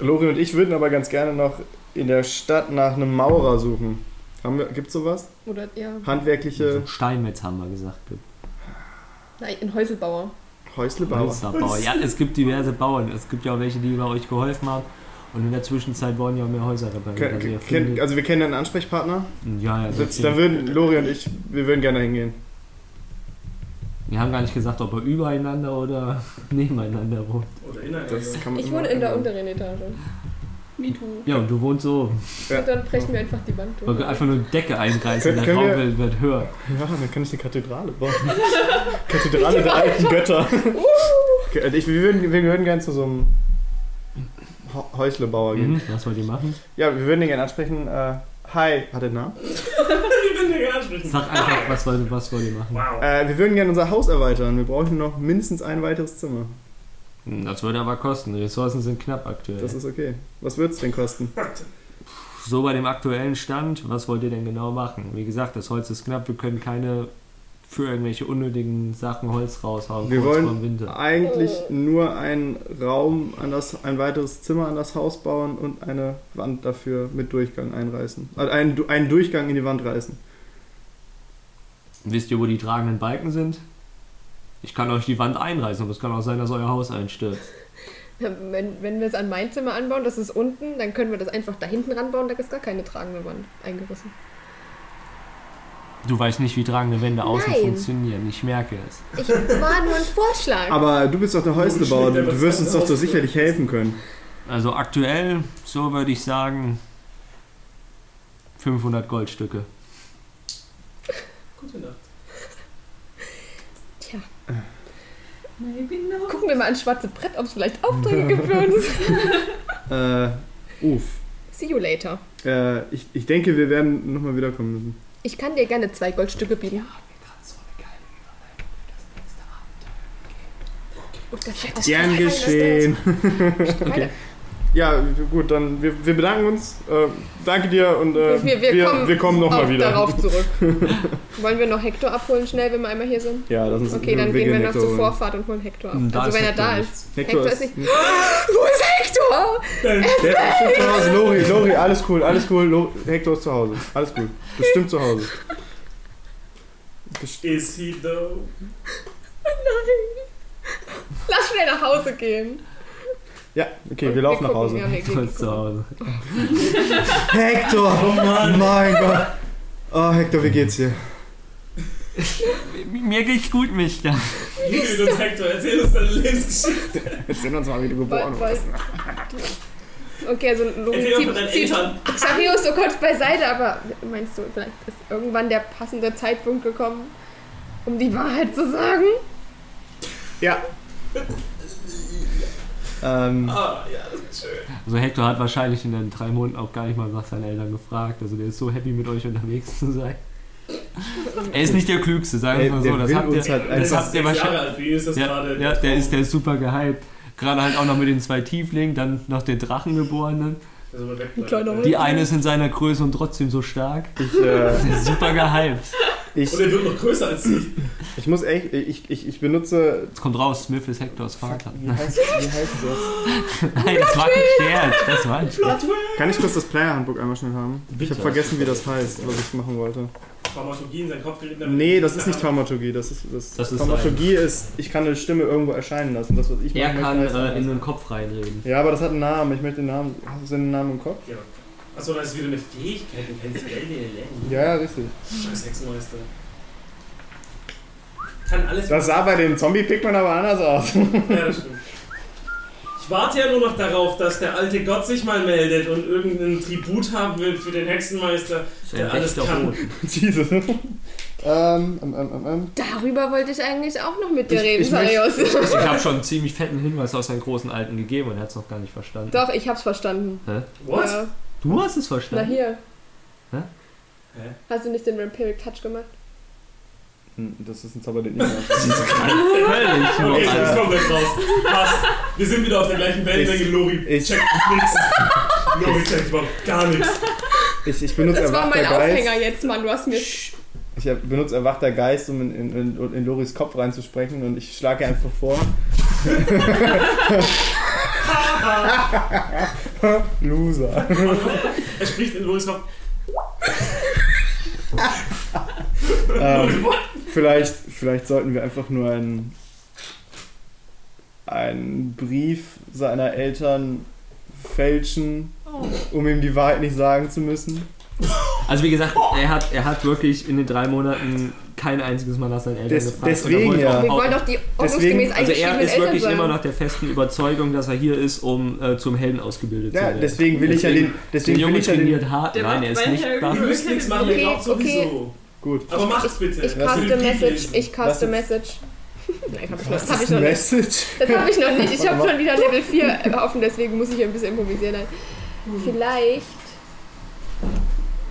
Lori und ich würden aber ganz gerne noch in der Stadt nach einem Maurer suchen. Haben wir, gibt's sowas? Oder ja. Handwerkliche Steinmetz haben wir gesagt. Nein, ein Häuselbauer. Häuslebauer. Häuserbauer. Ja, es gibt diverse Bauern. Es gibt ja auch welche, die bei euch geholfen haben. Und in der Zwischenzeit wollen ja auch mehr Häuser repariert. Also, ihr ken, findet- also wir kennen einen Ansprechpartner. ja, ja, so da viel. würden Lori und ich, wir würden gerne hingehen. Wir haben gar nicht gesagt, ob er übereinander oder <laughs> nebeneinander wohnt. Oder ineinander. Man Ich wohne in der unteren Etage. Me too. Ja, und du wohnst so. Ja. Und dann brechen wir einfach die Wand Weil durch. wir einfach nur Decke einreißen, der Raum wir- wird, höher. Ja, dann kann ich eine Kathedrale bauen. <laughs> Kathedrale der alten Götter. <laughs> Okay, ich, wir, würden, wir würden gerne zu so einem Häuslebauer gehen. Mhm. Was wollt ihr machen? Ja, wir würden ihn gerne ansprechen. Äh, hi, hat er einen Namen? Ich bin dir gerne ansprechen. Sag einfach, was, wollt- was wollt ihr machen? Wow. Äh, wir würden gerne unser Haus erweitern. Wir brauchen noch mindestens ein weiteres Zimmer. Hm, Das würde aber kosten. Die Ressourcen sind knapp aktuell. Das ist okay. Was wird es denn kosten? <laughs> so bei dem aktuellen Stand, was wollt ihr denn genau machen? Wie gesagt, das Holz ist knapp, wir können keine für irgendwelche unnötigen Sachen Holz raushauen. Wir wollen eigentlich nur einen Raum, an das, ein weiteres Zimmer an das Haus bauen und eine Wand dafür mit Durchgang einreißen. Also einen, einen Durchgang in die Wand reißen. Wisst ihr, wo die tragenden Balken sind? Ich kann euch die Wand einreißen, aber es kann auch sein, dass euer Haus einstürzt. <laughs> Wenn, wenn wir es an mein Zimmer anbauen, das ist unten, dann können wir das einfach da hinten ranbauen, da ist gar keine tragende Wand eingerissen. Du weißt nicht, wie tragende Wände außen Nein. funktionieren. Ich merke es. Ich war nur ein Vorschlag. Aber du bist doch der Häuslebauer. Du, du wirst uns doch so sicherlich helfen können. Also aktuell, so würde ich sagen, 500 Goldstücke. Gute Nacht. Tja, gucken wir mal ans schwarze Brett, ob es vielleicht Aufträge gibt für uns. <laughs> Äh, uff. See you later. Äh, ich, ich denke, wir werden nochmal wiederkommen müssen. Ich kann dir gerne zwei Goldstücke bieten. Oh, das Gern geschehen. <laughs> Streiten. <laughs> Ja, gut, dann wir, wir bedanken uns. Äh, danke dir und äh, Wir- wir kommen wir kommen nochmal wieder. darauf <laughs> zurück. Wollen wir noch Hector abholen schnell, wenn wir einmal hier sind? Ja, lass uns Okay, dann gehen wir noch Hector zur. Vorfahrt und holen Hector ab. Hm, da also ist wenn er da ist. Hector, Hector ist ist nicht. <laughs> Wo ist Hector? Der ist bestimmt zu Hause. Lori, Lori, alles cool, alles cool. Hector ist zu Hause. Alles gut. <laughs> Bestimmt zu Hause. Best Is he though? Lass schnell nach Hause gehen. Ja, okay, wir laufen nach gucken, Hause. Ja, wir Du gehen bist zu Hause. <laughs> Hector! Oh Mann! Mein Gott! Oh, Hector, wie geht's dir? Mir geht's gut, Mister. Liebe uns Hector, erzähl uns deine Lebensgeschichte. Erzähl uns mal, wie du geboren Weil- wurdest. Okay, also deinen zieht. Xarius so kurz beiseite, aber meinst du, vielleicht ist irgendwann der passende Zeitpunkt gekommen, um die Wahrheit zu sagen? Ja. <laughs> Ähm, Ah, ja, das ist schön. Also Hector hat wahrscheinlich in den drei Monaten auch gar nicht mal nach seinen Eltern gefragt. Also der ist so happy mit euch unterwegs zu sein. Er ist nicht der Klügste, sagen wir mal so. Das habt ihr, halt das habt ihr wahrscheinlich... Jahre alt, für ihn ist das Ja, gerade... ja, der ist, der ist super gehypt. Gerade halt auch noch mit den zwei Tieflingen, dann noch den Drachengeborenen. Wegbleiben. kleiner Die eine ist in seiner Größe und trotzdem so stark. ich, äh, <laughs> super gehypt. ich, Und er wird noch größer als sie. ich muss echt, ich, ich, ich benutze. Jetzt kommt raus, Smith ist Hectors Vater. Wie heißt, wie heißt das? <laughs> Nein, das war ein Scherz. Das war ein Scherz. Kann ich kurz das Player-Handbook einmal schnell haben? Ich Bitte. habe vergessen, wie das heißt, was ich machen wollte. Traumatologie in sein Kopf geritten. Nee, das ist nicht Taumaturgie. Das ist, das, Das ist Taumaturgie ist, ich kann eine Stimme irgendwo erscheinen lassen. Das, was ich Er machen kann äh, in anders. den Kopf reinreden. Ja, aber das hat einen Namen. Ich möchte den Namen. Hast du den Namen im Kopf? Ja. Achso, das ist wieder eine Fähigkeit. Du kennst Wellen. Ja, ja, richtig. Scheiß Hexenmeister. Kann alles. Das sah bei dem Zombie-Pikmin aber anders aus. Ja, das stimmt. Ich warte ja nur noch darauf, dass der alte Gott sich mal meldet und irgendeinen Tribut haben will für den Hexenmeister, der alles kann. <laughs> Jesus. Ähm, ähm, ähm, ähm. Darüber wollte ich eigentlich auch noch mit dir Ich- reden, ich Sarius. Ich habe schon einen ziemlich fetten Hinweis aus seinen großen Alten gegeben und er hat es noch gar nicht verstanden. Doch, ich hab's verstanden. What? Ja. Du hast es Na verstanden? hier. Hä? Hast du nicht den Vampiric Touch gemacht? Das ist ein Zauber, den ich mache. Völlig Okay, nur, jetzt Alter. komplett raus. Passt. Wir sind wieder auf der gleichen Wellenlänge. Lori ich- checkt nichts. Lori checkt überhaupt gar nichts. Ich, ich benutze Das war mein Geist. Aufhänger jetzt, Mann. Du hast mir. Ich benutze erwachter Geist, um in, in, in, in Loris Kopf reinzusprechen und ich schlage einfach vor. <laughs> Loser. Er spricht in Loris Kopf. ähm, vielleicht, vielleicht sollten wir einfach nur einen, einen Brief seiner Eltern fälschen, Oh. um ihm die Wahrheit nicht sagen zu müssen. Also wie gesagt, er hat, er hat wirklich in den drei Monaten kein einziges Mal nach seinen Eltern Des- gefragt. deswegen er ja. auch- Wir wollen doch die Deswegen- ordnungsgemäß Also er ist Eltern wirklich sein. immer noch der festen Überzeugung, dass er hier ist, um äh, zum Helden ausgebildet zu Ja, werden. deswegen will ich ja den. Der Deswegen will Junge ich ja den. trainiert hart. Nein, er ist nicht. Ihr müsst nichts machen, Okay, glaubt sowieso. Gut. Aber macht's bitte. Ich cast a Message. lesen. Ich cast a Was Message. <laughs> Nein, hab ich noch, hab ich noch nicht. Message. Das habe ich noch nicht. Ich habe schon wieder Level 4 offen, deswegen muss ich ein bisschen improvisieren. Vielleicht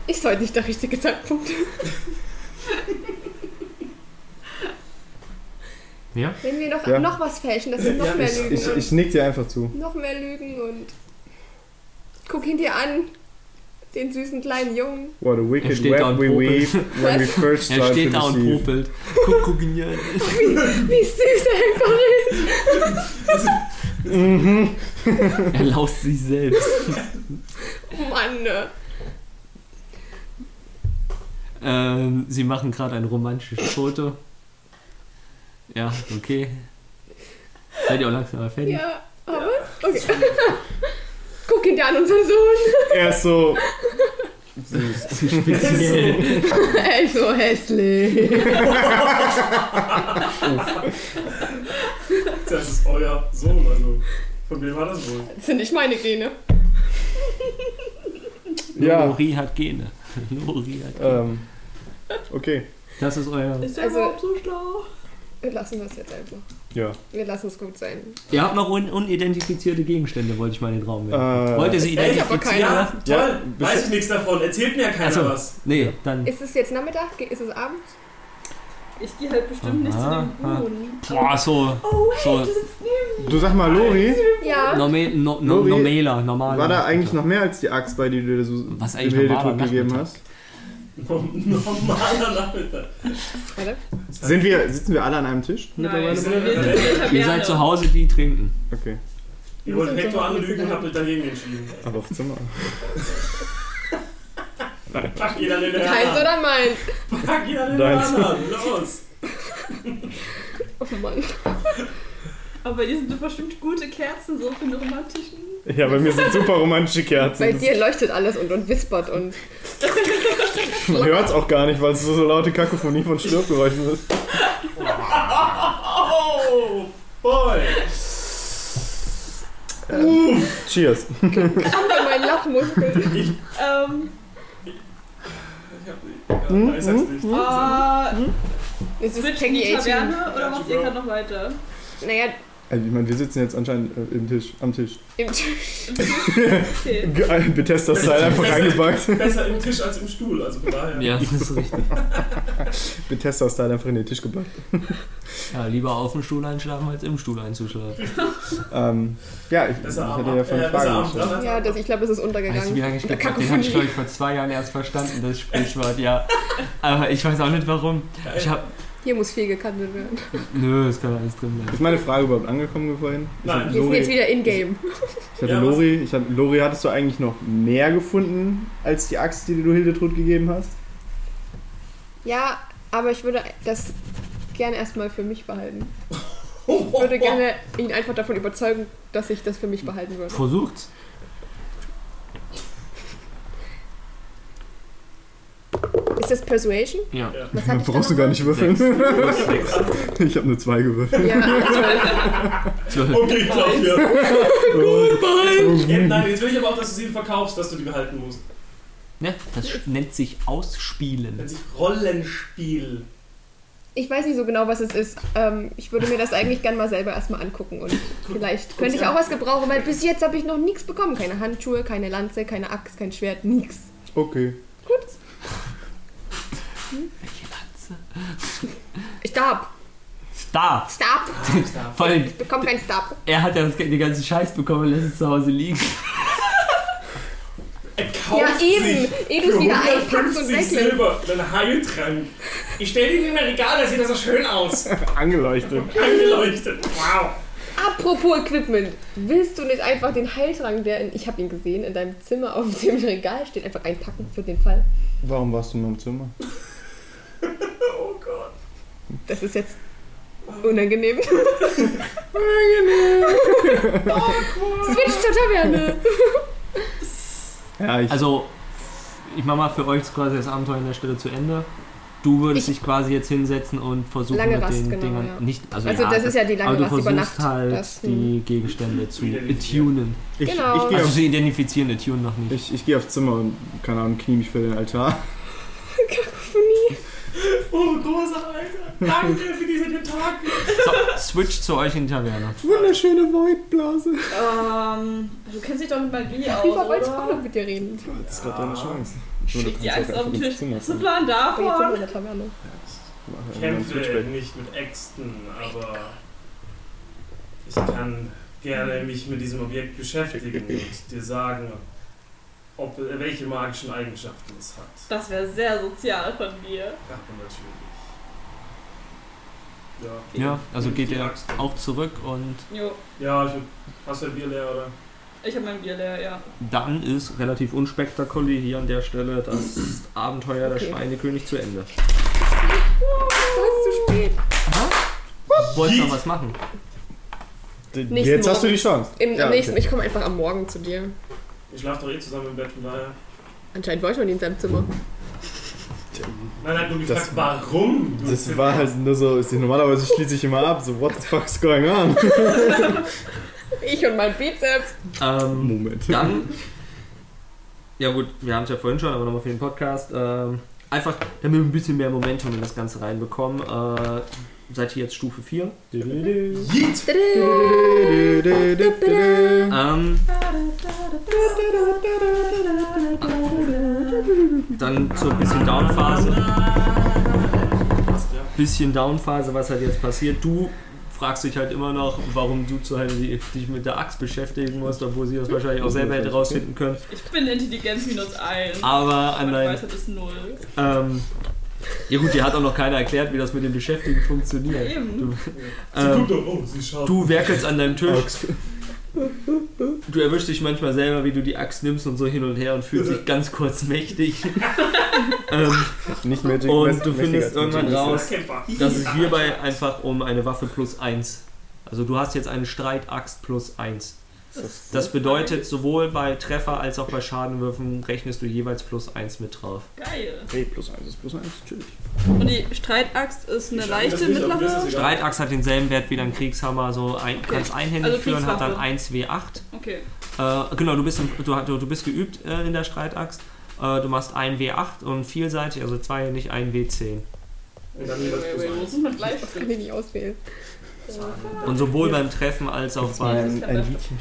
ist heute nicht der richtige Zeitpunkt. Ja? Wenn wir noch, Ja. noch was fälschen, das sind noch Ja, mehr ich- Lügen. Ich, ich nick dir einfach zu. noch mehr Lügen und guck ihn dir an. Den süßen kleinen Jungen. What a Er wicked steht da web und we popelt. weave when we <laughs> first Er start steht to da und popelt. Guck, guck ihn hier an. Wie süß er einfach ist. <laughs> Er laust sich selbst. Mann. ne. Ähm, sie machen gerade ein romantisches Foto. Ja, okay. Seid ihr auch langsam mal fertig? Ja, aber. Okay. Ihn dir an, unser Sohn. Er ist so. <laughs> Süß. Speziell. Er ist so hässlich. Das ist euer Sohn, also. Von wem war das wohl? Das sind nicht meine Gene. Ja. Lori hat Gene. <laughs> Lori hat Gene. Ähm, okay. Das ist euer. Ist der Also- überhaupt so schlau? Wir lassen das jetzt einfach. Ja. Wir lassen es gut sein. Ihr habt noch un unidentifizierte Gegenstände, wollte ich mal in den Raum werfen. Äh, Wollt ihr sie identifizieren? Ja, toll. Ja, Weiß ich nichts davon. Erzählt mir ja keiner Achso. was. Nee, dann. Ist es jetzt Nachmittag? Ist es abends? Ich gehe halt bestimmt nicht zu Aha, dem aha. Huhn. Boah, so. Oh, so hey, du sitzt neben mir. Du sag mal, Lori, Ja. normal, no, no, Lori, normaler, normaler. war da eigentlich noch mehr als die Axt bei, die du dir so Was dem eigentlich normaler gegeben hast? Normaler Nachmittag. Sind wir, sitzen wir alle an einem Tisch Nein, mittlerweile? sind wir sind in der Ihr seid zu Hause, die trinken. Okay. Ihr wollt Hector anlügen und habt euch dagegen entschieden. Aber auf Zimmer. Pack jeder den Keins oder mein? Pack jeder den Deins. anderen. Los. Oh Mann. Aber ihr sind doch bestimmt gute Kerzen, so für eine romantischen. Ja, bei mir sind super romantische Kerzen. Bei dir leuchtet alles und, und wispert und. <laughs> Man hört es auch gar nicht, weil es so, so laute Kakophonie von Stirbgeräuschen ist. Oh, boy. Cheers. Krampf an meinen Lachmuskeln. Ähm, Ich hab, ja, weiß es nicht. Es ist 18. Taverne oder Ja, macht ihr gerade noch weiter? Naja, Also, ich meine, wir sitzen jetzt anscheinend äh, im Tisch, am Tisch. im <laughs> Okay. Ge- Bethesda-Style einfach reingebackt. Besser im Tisch als im Stuhl, also von daher. Ja, das ist richtig. <laughs> Bethesda-Style einfach in den Tisch gebackt. <laughs> Ja, lieber auf dem Stuhl einschlafen, als im Stuhl einzuschlafen. Ähm, ja, ich, ich Besser am ja von äh, Fragen gestellt. Ja, das, ich glaube, es ist untergegangen. Weißt du, wie lange ich habe? Den habe ich, glaube ich, vor zwei Jahren erst verstanden, das Sprichwort, ja. Aber ich weiß auch nicht warum. Ich hab. Hier muss viel gekantet werden. Nö, es kann alles drin bleiben. Ist meine Frage überhaupt angekommen vorhin? Nein. Wir sind jetzt Lori, wieder in-game. ich hatte Ja? Lori, ich hatte, Lori, hattest du eigentlich noch mehr gefunden als die Axt, die du Hildetrud gegeben hast? Ja, aber ich würde das gerne erstmal für mich behalten. Ich würde gerne ihn einfach davon überzeugen, dass ich das für mich behalten würde. Versucht's. Ist das Persuasion? Ja. Ja. Was hatte ich Brauchst du gar nicht würfeln. Ich habe nur zwei gewürfelt. Ja, zwölf. Zwölf. Okay, ich glaub dir. Ja, nein, jetzt will ich aber auch, dass du sie verkaufst, dass du die behalten musst. Ne? Das nennt sich Ausspielen. Nennt sich Rollenspiel. Ich weiß nicht so genau, was es ist. Ähm, ich würde mir das eigentlich gerne mal selber erstmal angucken und vielleicht könnte ich auch was gebrauchen, weil bis jetzt habe ich noch nichts bekommen. Keine Handschuhe, keine Lanze, keine Axt, kein Schwert, nichts. Okay. <laughs> Stab! Star! Stab! Vor allem, Ich bekomme keinen Stab. er hat ja den ganzen Scheiß bekommen und lässt es zu Hause liegen. <laughs> Er kauft Ja, eben. sich Ehe du es für wieder einpackst und 150 weglässt. Silber einen Heiltrank. Ich stelle ihn in mein Regal, da sieht das so schön aus. <laughs> Angeleuchtet. Angeleuchtet. Wow. Apropos Equipment, willst du nicht einfach den Heiltrank, der in, ich habe ihn gesehen, in deinem Zimmer auf dem Regal steht, einfach einpacken für den Fall? Warum warst du in meinem Zimmer? <laughs> Oh Gott. Das ist jetzt unangenehm. Switch zur Taverne. Ja, ich. Also, ich mach mal für euch quasi das Abenteuer an der Stelle zu Ende. Du würdest Ich- dich quasi jetzt hinsetzen und versuchen Lange mit Rast, den genau, Dingern ja. nicht. Also, Also ja, das ist ja die lange aber du Rast über versuchst Nacht. halt Das, hm. die Gegenstände zu attunen. ich, genau. ich gehe Also auf, zu identifizieren, attunen noch nicht. ich, ich geh aufs Zimmer und, keine Ahnung, knie mich für den Altar. <laughs> Oh, großer Alter. Danke für diese Tentakel. So, switch zu euch in die Taverne. Wunderschöne Voidblase. Ähm, du kennst dich doch mit Magie aus, Viva wollte ich auch noch mit dir reden. Das ist gerade deine Chance. Schick die Axt auf den Tisch. Hast du einen Plan Aber jetzt sind wir davon? in der Taverne. Kämpfe nicht mit Äxten, aber ich kann gerne mich mit diesem Objekt beschäftigen und dir sagen, ob, welche magischen Eigenschaften es hat. Das wäre sehr sozial von dir. Ja, natürlich. Ja, Ja, also geht ihr auch zurück und Jo, ja ich, hast du ein Bier leer, oder? ich habe mein Bier leer, ja. dann ist relativ unspektakulär hier an der Stelle das <clears throat> Abenteuer der Okay. Schweinekönig zu Ende. Du bist zu spät. Wolltest du noch was machen? Nächsten Jetzt hast du Morgen. die Chance. Im, Ja, nächsten, okay. ich komme einfach am Morgen zu dir. Ich schlafe doch eh zusammen im Bett, von daher. Anscheinend war ich noch nie in seinem Zimmer. Nein, nein, nur Das- gefragt, warum du Das war halt nur so, ist- normalerweise schließe ich immer ab, so what the fuck's going on? <laughs> Ich und mein Bizeps. Ähm, Moment. dann. Ja gut, wir haben es ja vorhin schon, aber nochmal für den Podcast. Ähm, einfach, damit wir ein bisschen mehr Momentum in das Ganze reinbekommen. Äh, seid ihr jetzt Stufe 4? Yeet! Ähm, dann zur bisschen Downphase. Bisschen Downphase, was halt jetzt passiert. Du fragst dich halt immer noch, warum du zu Hause dich mit der Axt beschäftigen musst, obwohl sie das wahrscheinlich auch selber hätte rausfinden können. Ich bin Intelligenz minus 1. Aber an dein, Weisheit ist 0. ähm, ja gut, dir hat auch noch keiner erklärt, wie das mit dem Beschäftigen funktioniert. Eben. Du, Sie ähm, oh, du werkelst an deinem Tisch. Du erwischst dich manchmal selber, wie du die Axt nimmst und so hin und her und fühlst dich ganz kurz mächtig. <laughs> ähm, Nicht Magic. Und du findest irgendwann raus, dass es hierbei einfach um eine Waffe plus 1. Also du hast jetzt eine Streitaxt plus 1. Das bedeutet, sowohl bei Treffer als auch bei Schadenwürfen rechnest du jeweils plus 1 mit drauf. Geil. Hey, plus 1 ist plus 1, chillig. Und die Streitaxt ist eine Ich leichte, mittlere. Streitaxt hat denselben Wert wie dein Kriegshammer, so ein, kannst einhändig Also führen, hat dann Kriegswaffe. 1 W8. Okay. Äh, genau, du bist, du, du, bist geübt äh, in der Streitaxt. Äh, du machst ein W8 und vielseitig, also zwei, nicht ein W10. Und dann jeweils plus Wo eins. sind wir gleich? Das kann ich nicht auswählen. Und sowohl beim Treffen als auch Das war bei. ein, ein Liedchen.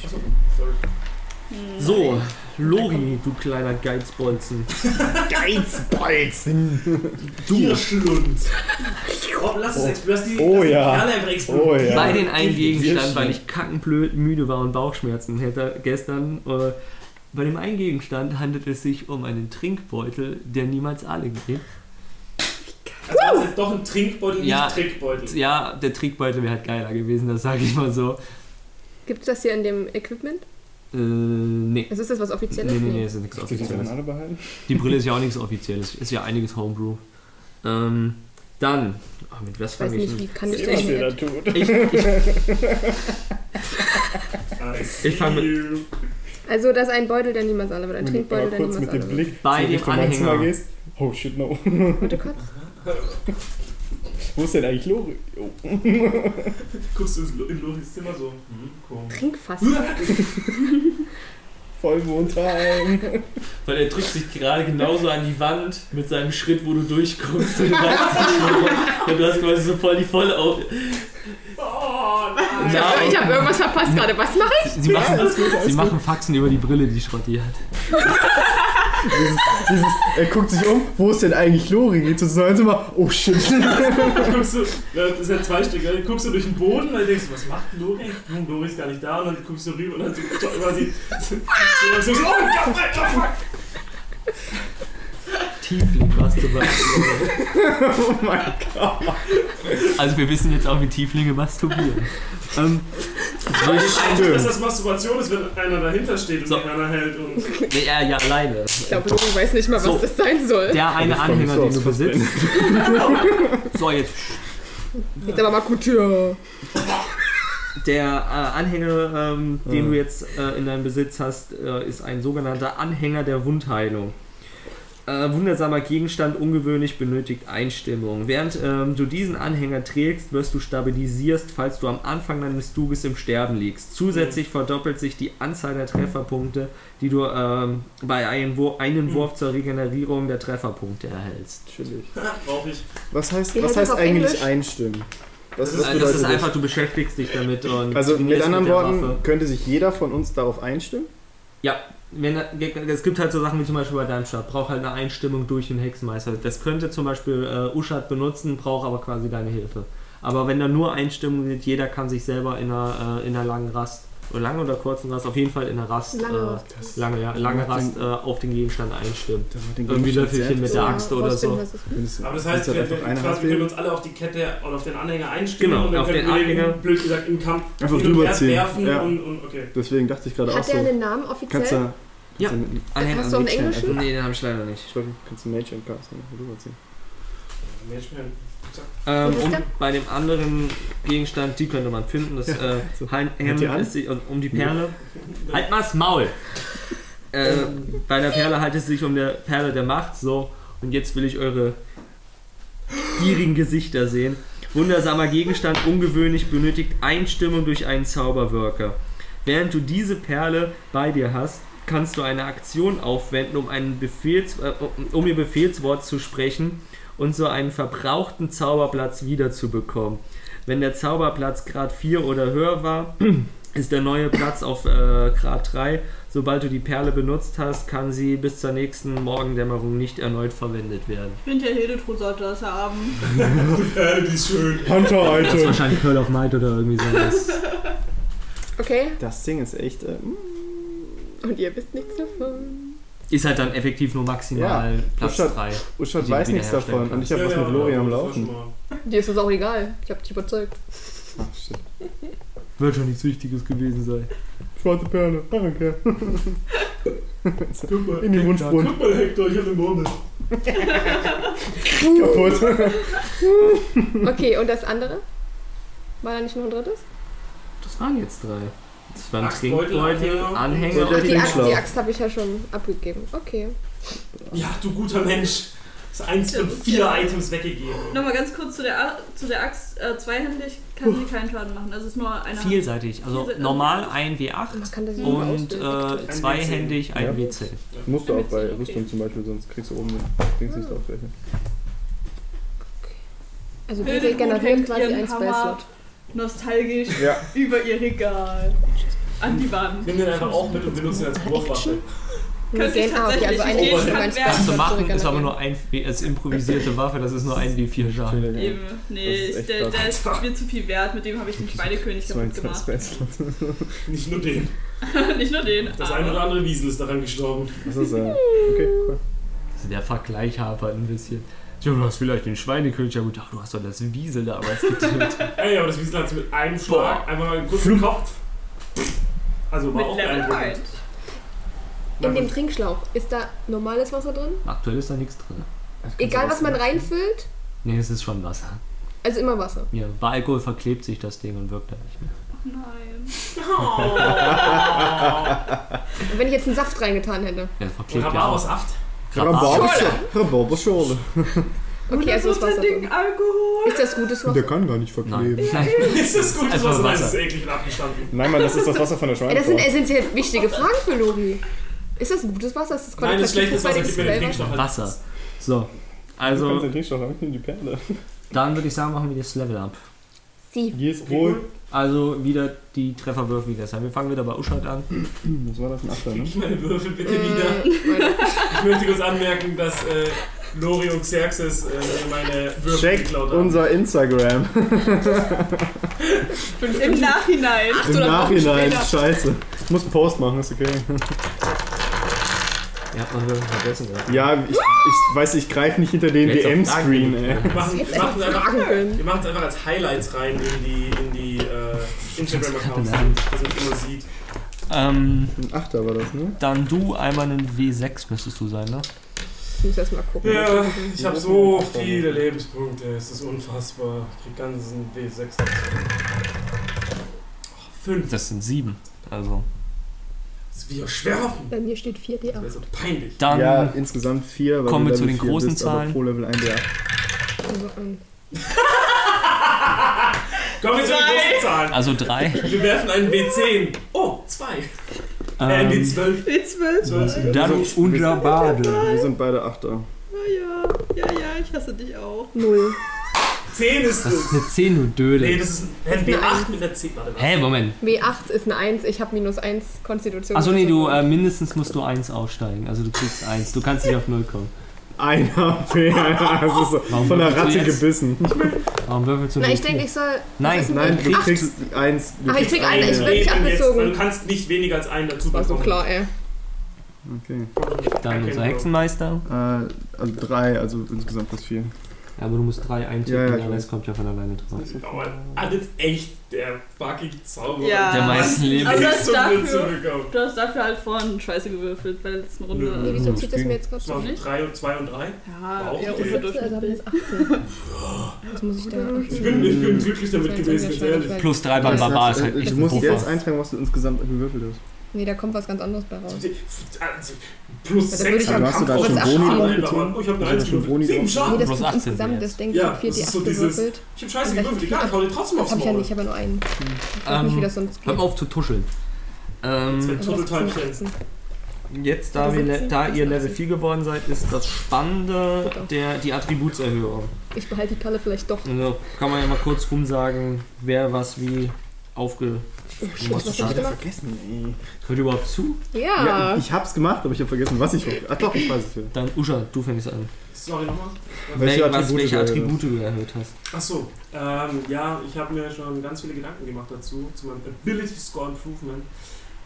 So, Lori, du kleiner Geizbolzen. <laughs> Geizbolzen! Du Schlund. Oh, lass es explodieren. Oh lass die ja. Explodieren. Oh ja. Bei den einen Gegenstand, weil ich kackenblöd müde war und Bauchschmerzen hätte gestern. Äh, bei dem einen Gegenstand handelt es sich um einen Trinkbeutel, der niemals alle geht. Also war es jetzt doch ein Trinkbeutel, nicht Ja. Trickbeutel. Ja, der Trinkbeutel wäre halt geiler gewesen, das sage ich mal so. Gibt es das hier in dem Equipment? Äh, nee. Also ist das was Offizielles? Nee, nee, nee, ist nichts du Offizielles. alle behalten? Die Brille ist ja auch nichts Offizielles, ist ja einiges Homebrew. Ähm, dann, ah, mit was Ich weiß fange ich nicht, an? wie kann ich das wir da tun. Ich, ich, <laughs> Ich fang mit-. Also das ist ein Beutel, der niemals alle wird. Ein du Trinkbeutel, der kurz niemals mit alle dem wird. Blick Bei dem Anhänger. gehst. Oh shit, no. Warte kurz. Wo ist denn eigentlich Lori? Oh. <laughs> Guckst du in Loris Zimmer so? Hm, komisch. Trinkfass. <laughs> Vollmondheim. Weil er drückt sich gerade genauso an die Wand mit seinem Schritt, wo du durchkommst. Und und du hast quasi so voll die voll auf. Oh nein! Ja, ich habe irgendwas verpasst gerade. Was mache ich? Sie machen, alles sie machen Faxen über die Brille, die Schrotti hat. <laughs> Dieses, dieses, er guckt sich um, wo ist denn eigentlich Lori? Geht so ins Zimmer, oh shit. guckst du, das ist ja zwei Stück, dann guckst du durch den Boden und denkst was macht Lori? Hm, Lori ist gar nicht da und dann guckst du rüber und dann so, quasi. So, so, so, oh Alter, fuck! Tiefling, was du <laughs> weißt. oh mein Gott. Also wir wissen jetzt auch, wie Tieflinge masturbieren. Ähm, Ich eigentlich, Stimmt. dass das Masturbation ist, wenn einer dahinter steht und So. die Hörner hält und. ja, ja, alleine. Ich glaube, Lori weiß nicht mal, was So. das sein soll. Der eine Das Anhänger, so den du besitzt. <laughs> So, jetzt. Jetzt aber mal Couture. Der äh, Anhänger, ähm, den Ja. du jetzt äh, in deinem Besitz hast, äh, ist ein sogenannter Anhänger der Wundheilung. Äh, wundersamer Gegenstand, ungewöhnlich, benötigt Einstimmung. Während ähm, du diesen Anhänger trägst, wirst du stabilisierst, falls du am Anfang deines Zuges im Sterben liegst. Zusätzlich verdoppelt sich die Anzahl der Trefferpunkte, die du ähm, bei einem, Wur einem Wurf zur Regenerierung der Trefferpunkte erhältst. Chillig. <laughs> Brauche ich. Was heißt, was heißt das eigentlich Englisch? einstimmen? Das ist- Also das ist bedeutet einfach, du beschäftigst dich damit und Also mit anderen der Worten, Waffe. könnte sich jeder von uns darauf einstimmen? Ja, wenn, es gibt halt so Sachen wie zum Beispiel bei Darmstadt, braucht halt eine Einstimmung durch den Hexenmeister. Das könnte zum Beispiel äh, Uschat benutzen, braucht aber quasi deine Hilfe. Aber wenn da nur Einstimmung wird, jeder kann sich selber in einer, äh, in einer langen Rast, lange oder kurzen Rast, auf jeden Fall in einer Rast, Lange äh, lange, ja, lange Rast äh, auf den Gegenstand den Irgendwie Löffelchen mit der. Axt oder so. Aber das heißt, wir, wir, einfach eine quasi, wir können uns alle auf die Kette oder auf den Anhänger einstimmen Genau, und dann auf können den wir den, Anhänger. blöd gesagt, im Kampf Einfach drüberziehen. werfen Ja. und, und okay. Deswegen dachte ich gerade auch Hat der einen Namen offiziell? Kannst du. Ja. Anhänger Hast du einen Mage englischen? Nee, den habe ich leider nicht. Ich glaube, kannst du Mage und Cast rüberziehen. Ähm, der? bei dem anderen Gegenstand, die könnte man finden, das äh, so. Hand- Hat die an? ist sich um die Perle. Halt mal's Maul! Äh, bei der Perle handelt es sich um der Perle der Macht, so. Und jetzt will ich eure gierigen Gesichter sehen. Wundersamer Gegenstand, ungewöhnlich, benötigt Einstimmung durch einen Zauberwirker. Während du diese Perle bei dir hast, kannst du eine Aktion aufwenden, um, einen Befehls, äh, um ihr Befehlswort zu sprechen und so einen verbrauchten Zauberplatz wiederzubekommen. Wenn der Zauberplatz Grad 4 oder höher war, <clears throat> ist der neue Platz auf äh, Grad 3. Sobald du die Perle benutzt hast, kann sie bis zur nächsten Morgendämmerung nicht erneut verwendet werden. Ich finde ja, Hildetrud sollte das haben. Äh, <laughs> die ist schön. Hunter, Das ist Alter! wahrscheinlich Pearl of Might oder irgendwie sowas. <laughs> Okay. Das Ding ist echt. Äh, Und ihr wisst nichts davon. Ist halt dann effektiv nur maximal Ja, Platz das 3. Uschat weiß nichts davon. Und ich habe Ja, was ja, mit Lori ja, am Laufen. Dir ist es auch egal. Ich hab dich überzeugt. Ach, shit. Wird schon nichts Wichtiges gewesen sein. Schwarze Perle. Danke. Mal, In die Wunschbrunnen. guck mal, Hector, ich hab eine Murmel. <laughs> Kaputt. Okay, und das andere? War da nicht noch ein drittes? Das waren jetzt drei. Das waren Axtbeutel, Trinkbeutel, Anhänger. Und Ach, die Axt, die Axt habe ich ja schon abgegeben. Okay. Ja, du guter Mensch. Das ist eins von vier Items weggegeben. Nochmal ganz kurz zu der, A- zu der Axt. Äh, zweihändig kann sie keinen Schaden machen. Das ist nur eine Hand. Vielseitig. Also Vielseitig. normal ein W8 Man kann das und äh, zweihändig ein Ja. W10. Musst du auch bei Okay. Rüstung zum Beispiel, sonst kriegst du oben den Dings nicht draufrechnen. Also die generieren quasi ihren ein Hammer Spellslot. Nostalgisch Ja. <laughs> über ihr Regal. An die Wand. Nimm den einfach auch mit und benutze ihn als Wurfwaffe. Wir Könnte ich okay, also tatsächlich eine werfen. Kannst du Spellslot machen, ist aber nur ein, als improvisierte Waffe, das ist nur ein W4 Schaden. Ja. Eben. Nee, Das ist der, der ist mir zu viel wert. Mit dem habe ich den Schweinekönig kaputt 22 gemacht. <laughs> Nicht nur den. <laughs> Nicht nur den. Das aber ein oder andere Wiesel ist daran gestorben. Das ist, äh, okay, cool. Also der Vergleich hapert ein bisschen. Ja, du hast vielleicht den Schweinekönig, ja gut, ach, du hast doch das Wiesel da, aber es getötet. <laughs> Ey, aber das Wiesel hat mit einem Schlag einfach mal einen kurzen Kopf. Also war Mit auch Level. 1. In dem Trinkschlauch, ist da normales Wasser drin? Aktuell ist da nichts drin. Egal, was man reinfüllt, Nee, es ist schon Wasser. also immer Wasser. Ja, bei Alkohol verklebt sich das Ding und wirkt dann nicht mehr. Nein. Und <laughs> wenn ich jetzt einen Saft reingetan hätte. Ja, verklebt ja auch. Rhabarbersaft. Rhabarber. Rhabarberschorle. Rhabarberschorle. <laughs> Okay, also das Wasser. Hundertprozentigen Alkohol. Ist das gutes Der Wasser? kann gar nicht verkleben. Nein. Nein. Ist das gut? Es Das war Wasser, Nein, Wasser. das ist eklig und abgestanden. Nein, Mann, das ist das Wasser von der Ey, das sind essentiell wichtige Fragen für Lori. Ist das gutes Wasser? Ist das Nein, das ist schlechtes Wasser. Gib mir den? Trinkstoff. Wasser. So. Also, Also, Konzentrierstoff, damit in die Perle. dann würde ich sagen, machen wir das Level ab. Sie. Hier ist wohl. Also wieder die Trefferwürfe wie gestern. Wir fangen wieder bei Uschat an. Was war das? Ein Achter, ne? Ich meine Würfel bitte Äh, wieder. Ich möchte kurz anmerken, dass äh, Lori und Xerxes äh, mir meine Würfel Check geklaut haben. unser Instagram. Im Nachhinein. Im oder Wochen Nachhinein. später. Scheiße. Ich muss einen Post machen, ist okay. Ihr habt noch Würfel vergessen. Oder? Ja, ich, ich weiß, ich greife nicht hinter den Jetzt auf DM-Screen, Fragen. ey. Wir machen es einfach einfach, wir als Highlights rein in die, in die äh, Instagram-Accounts, dass man es immer sieht. Ähm, Ein Achter war das, ne? dann du einmal einen W6 müsstest du sein, ne? Ich muss erst mal gucken. Ja, ich habe so viele Lebenspunkte, es ist unfassbar. Ich krieg ganzen W6 dazu. Oh, Fünf. Das sind sieben. Also. Das ist wie aus Schwerwaffen. Bei mir steht 4D Das wäre ab. so peinlich. Dann ja, insgesamt vier. weil kommen du wir zu den großen bist, aber Zahlen. Pro Level 1 der Also, ähm, <laughs> Kommen wir zu den großen Zahlen. also drei. Wir werfen einen W10. Oh, zwei. Äh, Ähm, W12. W12. dann unser Bade. Wir sind beide Achter. Ja, ja, ja, ich hasse dich auch. null. 10 ist Das ist es. eine 10, du Dödel. Nee, das ist ein W8 mit einer 10. Warte mal. Hä, Moment. W8 ist eine 1, ich habe minus 1 Konstitution. Achso, nee, du, äh, mindestens musst du 1 aufsteigen. Also du kriegst 1. Du kannst nicht auf 0 kommen. Ein HP, <laughs> das ist so Warum von der würfelst du Ratte jetzt? gebissen. Warum würfelst du Na, nicht? ich denke, ich soll. Nein, ist Nein, du Acht. kriegst eins. Du Ach, ich krieg eine, ich Leben werd nicht jetzt, abgezogen. weil Du kannst nicht weniger als einen dazu War so bekommen. klar, ey. Okay. Dann unser. Hexenmeister. Äh, also drei, also insgesamt plus vier. Ja, aber du musst 3 eintippen, Ja, ja, der Rest kommt ja von alleine drauf. Aber alles echt der fucking Zauberer. Ja. Der meisten Leben. Also gut dafür, du hast dafür halt vorhin scheiße gewürfelt bei der letzten Nö. Runde. Nee, wieso zieht das mir jetzt gerade so? Nicht? 3 und 2 und 3. Ja, Auch eher okay. Also habe ich jetzt 18. Was muss ich da? Ich bin, ich bin glücklich damit gewesen, ganz ehrlich. Plus 3 beim Barbar ist halt echt du musst jetzt eintragen, was du insgesamt gewürfelt hast. Nee, da kommt was ganz anderes bei raus. Plus Ja, da würde 6 ich am du da Kampf schon Boni drauf? Oh, ich hab eine Hast du 1 da schon Boni gewürfelt. 7 drauf? Nee, Schaden. das Plus gibt 18 insgesamt, das denke Ja, ich, hab 4D8 das ist so dieses- gewürfelt. Ich hab scheiße gewürfelt, egal, ich hau dir trotzdem aufs hab ich ja Maul. nicht, ich habe ja nur einen. Ich weiß nicht, wie Ähm, das sonst hör geht. mal auf zu tuscheln. Ähm, Zwei Aber das ist Turteltäubchen. 18. jetzt, da, wir, 17 da ihr 18. Level 4 geworden seid, ist das Spannende der, die Attributserhörung. Ich behalte die Kalle vielleicht doch. Also kann man ja mal kurz rumsagen, wer was wie aufge... Oh shit, Was was schade. hab ich gemacht? vergessen, ey. Hört überhaupt zu? Ja, Ja. ich hab's gemacht, aber ich habe vergessen, was ich. Ach doch, ich weiß es wieder. Dann Usha, du fängst an. Sorry nochmal. Welche Wel- was, Attribute welche du erhöht Attribute du erhöht hast. Achso, ähm, ja, ich habe mir schon ganz viele Gedanken gemacht dazu, zu meinem Ability Score Improvement.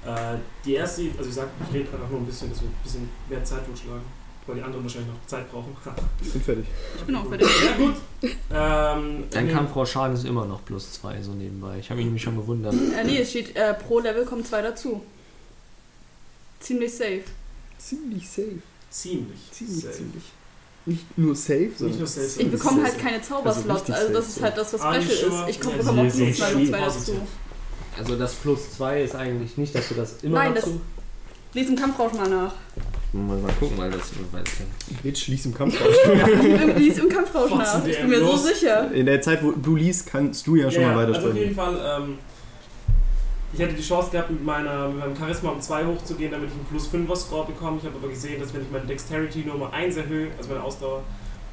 Äh, die erste, also ich sag, ich rede einfach nur ein bisschen, dass wir ein bisschen mehr Zeit totschlagen, weil die anderen wahrscheinlich noch Zeit brauchen. Ich bin fertig. Ich bin auch fertig. ja, gut. Ähm, Dein nee, Kampffrau Schaden ist immer noch plus 2, so nebenbei. Ich habe mich nämlich schon gewundert. Äh, nee, es steht, äh, pro Level kommen zwei dazu. Ziemlich safe. Ziemlich safe. Ziemlich. Ziemlich, safe. ziemlich. Nicht nur safe, sondern. Nicht nur safe, Ich bekomme safe. halt keine Zauberslots, richtig also das safe, ist halt das, was special sure? ist. Ich komm- Ja, bekomme auch plus zwei zwei dazu. Also das plus 2 ist eigentlich nicht, dass du das immer Nein, das- dazu... Lies im Kampfrausch mal nach. Mal, mal gucken, weil das weiß ich. Bitch, lies im Kampf <laughs> raus. Lies im Kampfrausch nach. Ich bin mir so sicher. In der Zeit, wo du liest, kannst du ja schon Ja, mal also auf weitersprechen. jeden Fall, ähm, ich hätte die Chance gehabt, mit, meiner, mit meinem Charisma um 2 hochzugehen, damit ich einen plus 5er Score bekomme. Ich habe aber gesehen, dass wenn ich meine Dexterity nur um 1 erhöhe, also meine Ausdauer,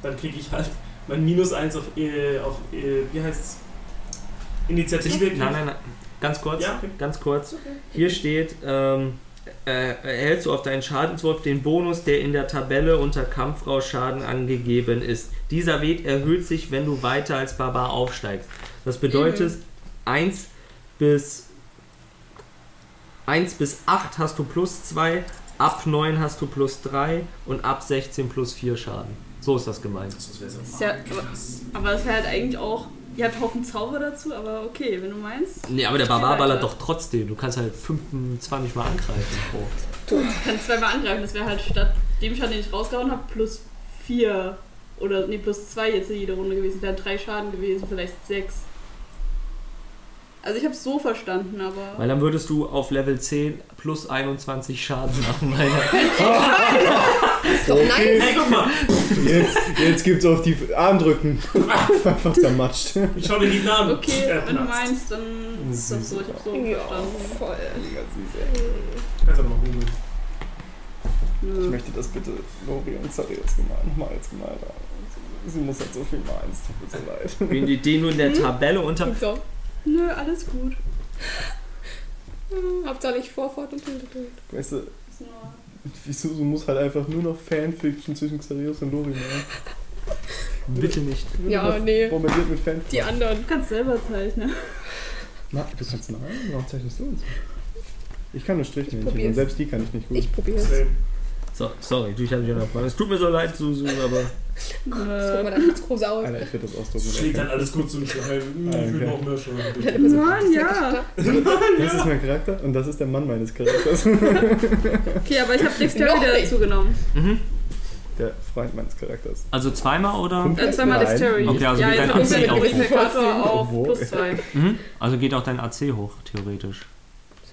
dann kriege ich halt mein minus 1 auf, äh, auf äh, wie heißt's? Initiative. Nein, nein, nein. Ganz kurz. Ja, okay. Ganz kurz. Hier steht, ähm, äh, erhältst du auf deinen Schadenswurf den Bonus, der in der Tabelle unter Kampfrausschaden angegeben ist. Dieser Wert erhöht sich, wenn du weiter als Barbar aufsteigst. Das bedeutet, 1 bis 1 bis 8 hast du plus 2, ab 9 hast du plus 3 und ab 16 plus 4 Schaden. So ist das gemeint. Das Ist ja, aber, aber das wäre halt eigentlich auch. Ihr habt Haufen Zauber dazu, aber okay, wenn du meinst. Nee, aber der Barbar ballert doch trotzdem. Du kannst halt 25 Mal angreifen. pro. Du kannst zweimal angreifen. Das wäre halt statt dem Schaden, den ich rausgehauen habe, plus 4 oder nee, plus 2 jetzt in jeder Runde gewesen. Wären drei Schaden gewesen, vielleicht sechs. Also ich habe es so verstanden, aber. Weil dann würdest du auf Level 10 plus 21 Schaden machen. Weil <laughs> <laughs> <laughs> Ist doch nice. Hey, guck mal! Jetzt, jetzt gibt's auf die Armdrücken. <laughs> Einfach zermatscht. Ich schau dir die Namen. Okay, Äh, wenn du meinst, dann ist das so. Ich hab so Ja, verstanden. voll. Kannst aber mal googeln. Ich möchte das bitte Lori und Zarius gemalt, nochmal als gemalt haben. Sie muss halt so viel malen, es tut mir so leid. Wenn die den nur in der Tabelle unter. So. Nö, alles gut. Hm, Hauptsache nicht Vorfahrt und Hintergrund. Weißt du, <laughs> wieso du musst halt einfach nur noch Fanfiction zwischen Xarius und Lori malen? Bitte nicht. Ja, nee. Bombardiert mit Fanfiction. Die anderen. Du kannst selber zeichnen. Na, du kannst malen? Warum zeichnest du uns? Ich kann nur Strichmännchen und selbst die kann ich nicht gut. Ich probier's. Same. So, sorry, ich habe dich unterbrochen. Es tut mir so leid, Susu, aber. Das sieht groß aus. Alter, ich würde das ausdrucken. Das schlägt dann alles gut zum Schleim. Ich will Okay. noch mehr schon. Mann, ja. Das ist mein Charakter und das ist der Mann meines Charakters. Okay, aber ich habe Dexterity nicht. dazu genommen. Mhm. Der Freund meines Charakters. Also zweimal oder? Äh, zweimal. Dexterity. Okay, also ja, geht jetzt dein AC auch Gewichtmekator auf plus 2. Mhm. Also geht auch dein AC hoch, theoretisch.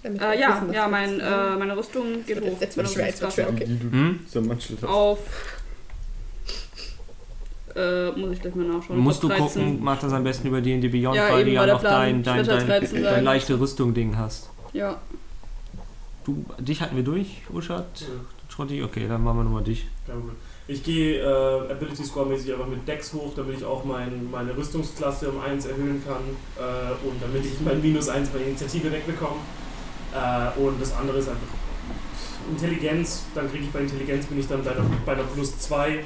Äh, ja, ja, mein, äh, meine Rüstung geht hoch. Jetzt wird schwer, jetzt wird schwer, okay. Die manchmal hast. Auf. Äh, muss ich gleich mal nachschauen. Musst du Ich glaub, 13. gucken, mach das am besten über D&D Beyond, Ja, weil du ja noch dein, dein, dein, 13 dein leichte Rüstung-Ding hast. Ja. Du, dich hatten wir durch, Uschat? Ja. Schrotti? Okay, dann machen wir nochmal dich. Kein Problem. Ich gehe äh, Ability Score mäßig einfach mit Dex hoch, damit ich auch mein, meine Rüstungsklasse um 1 erhöhen kann äh, und damit ich mein Minus 1 bei Initiative wegbekomme. Äh, und das andere ist einfach Intelligenz, dann kriege ich bei Intelligenz bin ich dann bei einer, bei einer plus 2.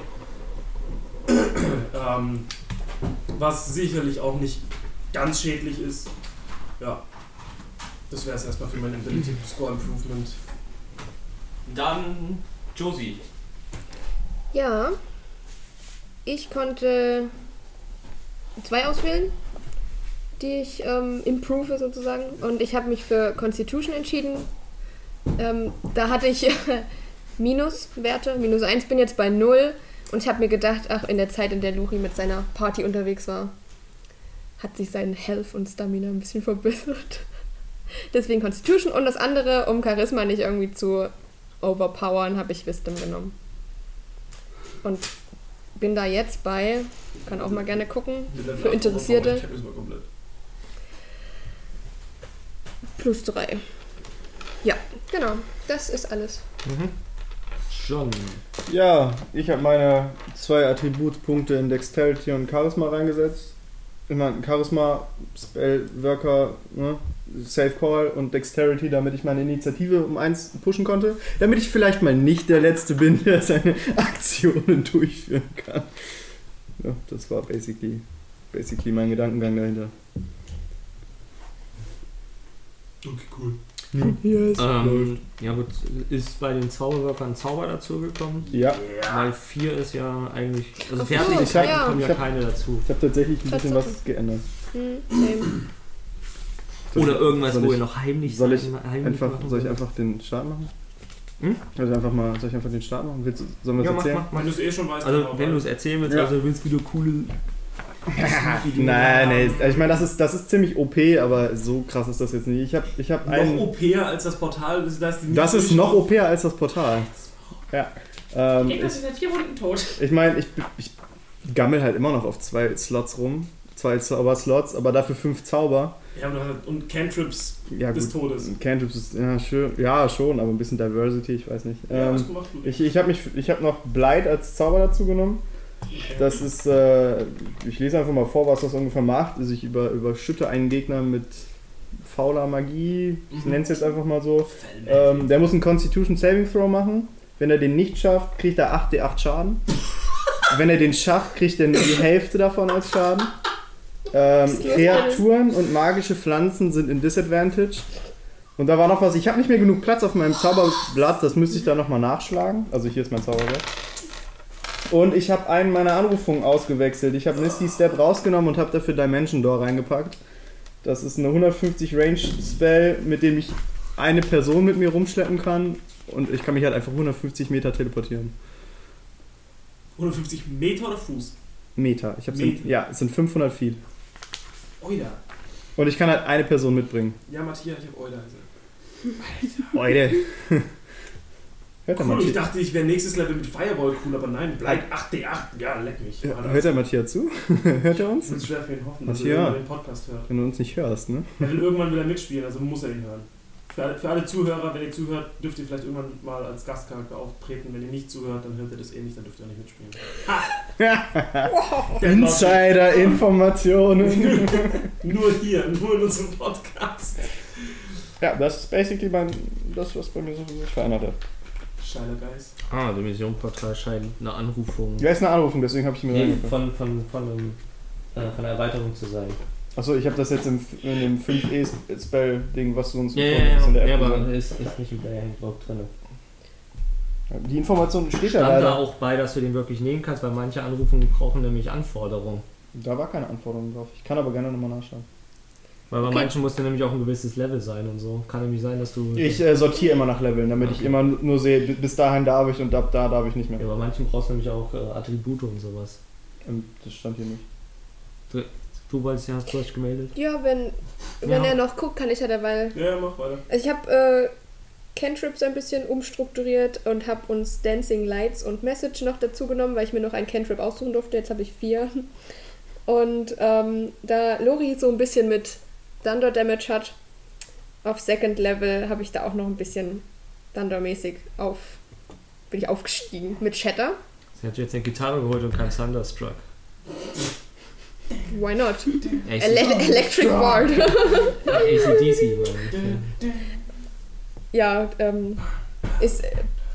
<clears throat> ähm, was sicherlich auch nicht ganz schädlich ist. Ja. Das wäre es erstmal für mein Ability Score Improvement. Dann Josie. Ja. Ich konnte zwei auswählen, die ich ähm, improve sozusagen. Und ich habe mich für Constitution entschieden. Ähm, da hatte ich <laughs> Minuswerte, minus 1 bin jetzt bei 0. Und ich habe mir gedacht, ach, in der Zeit, in der Luri mit seiner Party unterwegs war, hat sich sein Health und Stamina ein bisschen verbessert. <laughs> Deswegen Constitution. Und das andere, um Charisma nicht irgendwie zu overpowern, habe ich Wisdom genommen. Und bin da jetzt bei, kann auch mal gerne gucken, für Interessierte. Ich hab das mal komplett. Plus 3. Ja, genau. Das ist alles. Mhm. John. Ja, ich habe meine zwei Attributpunkte in Dexterity und Charisma reingesetzt. Ich meine, Charisma, Spellworker, ne? Safe Call und Dexterity, damit ich meine Initiative um eins pushen konnte. Damit ich vielleicht mal nicht der Letzte bin, <laughs> der seine Aktionen durchführen kann. Ja, das war basically, basically mein Gedankengang dahinter. Okay, cool. Yes. Ähm, ja gut, ist bei den Zauberwirkern Zauber dazugekommen? ja, Weil 4 ist ja eigentlich. Also Ach so, fertig ich hab- ja. kommen ja ich hab- keine dazu. ich habe tatsächlich ein bisschen was geändert. Hm. Oder irgendwas, soll wo ich- ihr noch heimlich soll ich sein- heimlich Einfach, machen soll ich einfach den Start machen? Hm? Soll ich einfach mal, soll ich einfach den Start machen? Willst, du- sollen wir Ja, es mach, erzählen? mach, mach. Wenn du es eh schon weißt, Also, wenn du es erzählen willst, Ja. also willst du wieder coole. Nein, nee, ich meine, das ist, das ist ziemlich OP, aber so krass ist das jetzt nicht. Ich habe ich hab noch einen. OP als das Portal, das, das, Das ist noch OP als das Portal. Ja. Ähm, Gegner ich sind vier Runden tot. ich meine, ich, ich gammel halt immer noch auf zwei Slots rum. Zwei Zauber-Slots, aber dafür fünf Zauber. Ja, und, Cantrips Ja, des gut. Todes. Cantrips ist, ja, schön, ja, schon, aber ein bisschen Diversity, ich weiß nicht. Ja, Ähm, hast gemacht, du. ich ich habe hab noch Blight als Zauber dazu genommen. Das ist, äh, ich lese einfach mal vor, was das ungefähr macht. Also ich über, überschütte einen Gegner mit fauler Magie, ich Mhm. nenne es jetzt einfach mal so. Ähm, der muss einen Constitution Saving Throw machen. Wenn er den nicht schafft, kriegt er 8d8 Schaden. <laughs> Wenn er den schafft, kriegt er nur die Hälfte davon als Schaden. Ähm, Kreaturen und magische Pflanzen sind in Disadvantage. Und da war noch was, ich habe nicht mehr genug Platz auf meinem Zauberblatt, das müsste ich da nochmal nachschlagen. Also hier ist mein Zauberblatt. Und ich habe einen meiner Anrufungen ausgewechselt. Ich habe Misty Step rausgenommen und habe dafür Dimension Door reingepackt. Das ist eine 150 Range Spell, mit dem ich eine Person mit mir rumschleppen kann. Und ich kann mich halt einfach 150 Meter teleportieren. 150 Meter oder Fuß? Meter. Ich habe Meter. ja, es sind 500 Feet. Oida. Und ich kann halt eine Person mitbringen. Ja, Matthias, ich hab Oida gesagt. Leute. Hört Cool, ich dachte, ich wäre nächstes Level mit Fireball cool, aber nein, bleib 8D8. Ja, leck mich. ja, hört der Matthias zu? <laughs> hört er uns? Es ist schwer für ihn hoffen, dass er Matthias. irgendwann den Podcast hört. Wenn du uns nicht hörst, ne? Er will irgendwann wieder mitspielen, also muss er ihn hören. Für alle, für alle Zuhörer, wenn ihr zuhört, dürft ihr vielleicht irgendwann mal als Gastcharakter auftreten. Wenn ihr nicht zuhört, dann hört ihr das eh nicht, dann dürft ihr auch nicht mitspielen. Ha! <laughs> Der Insider-Informationen. <laughs> Nur hier, nur in unserem Podcast. ja, das ist basically mein, das, was bei mir so verändert hat. Scheiler Geist. Ah, Division-Portal scheint eine Anrufung. Ja, ist eine Anrufung, deswegen habe ich mir Nee, von, von, von, einem, äh, von der Erweiterung zu sein. Achso, ich habe das jetzt im, in dem 5E-Spell-Ding, was du uns Ja, vorliest ja, in ja, der ja App. aber ist, ist nicht im Player-Handbook drin. Die Information steht ja Stand da leider. auch bei, dass du den wirklich nehmen kannst, weil manche Anrufungen brauchen nämlich Anforderungen. Da war keine Anforderung drauf. Ich kann aber gerne nochmal nachschauen. Weil bei Okay. manchen muss der nämlich auch ein gewisses Level sein und so. Kann nämlich sein, dass du. Ich äh, sortiere immer nach Leveln, damit ich Okay. immer nur sehe, bi- bis dahin darf ich und ab da darf ich nicht mehr. ja, bei manchen brauchst du nämlich auch äh, Attribute und sowas. Ähm, Das stand hier nicht. Du wolltest ja, hast du dich gemeldet? Ja, wenn, wenn Ja. er noch guckt, kann ich ja dabei. Ja, mach weiter. Also ich habe äh, Cantrips ein bisschen umstrukturiert und habe uns Dancing Lights und Message noch dazu genommen, weil ich mir noch ein Cantrip aussuchen durfte. Jetzt habe ich vier. Und ähm, da Lori so ein bisschen mit Thunder Damage hat, auf Second Level habe ich da auch noch ein bisschen Thunder-mäßig auf. Bin ich aufgestiegen mit Shatter. Sie hat jetzt eine Gitarre geholt und kein Thunderstruck. Why not? Ele Electric Bard. ACDC, ja, ähm, ist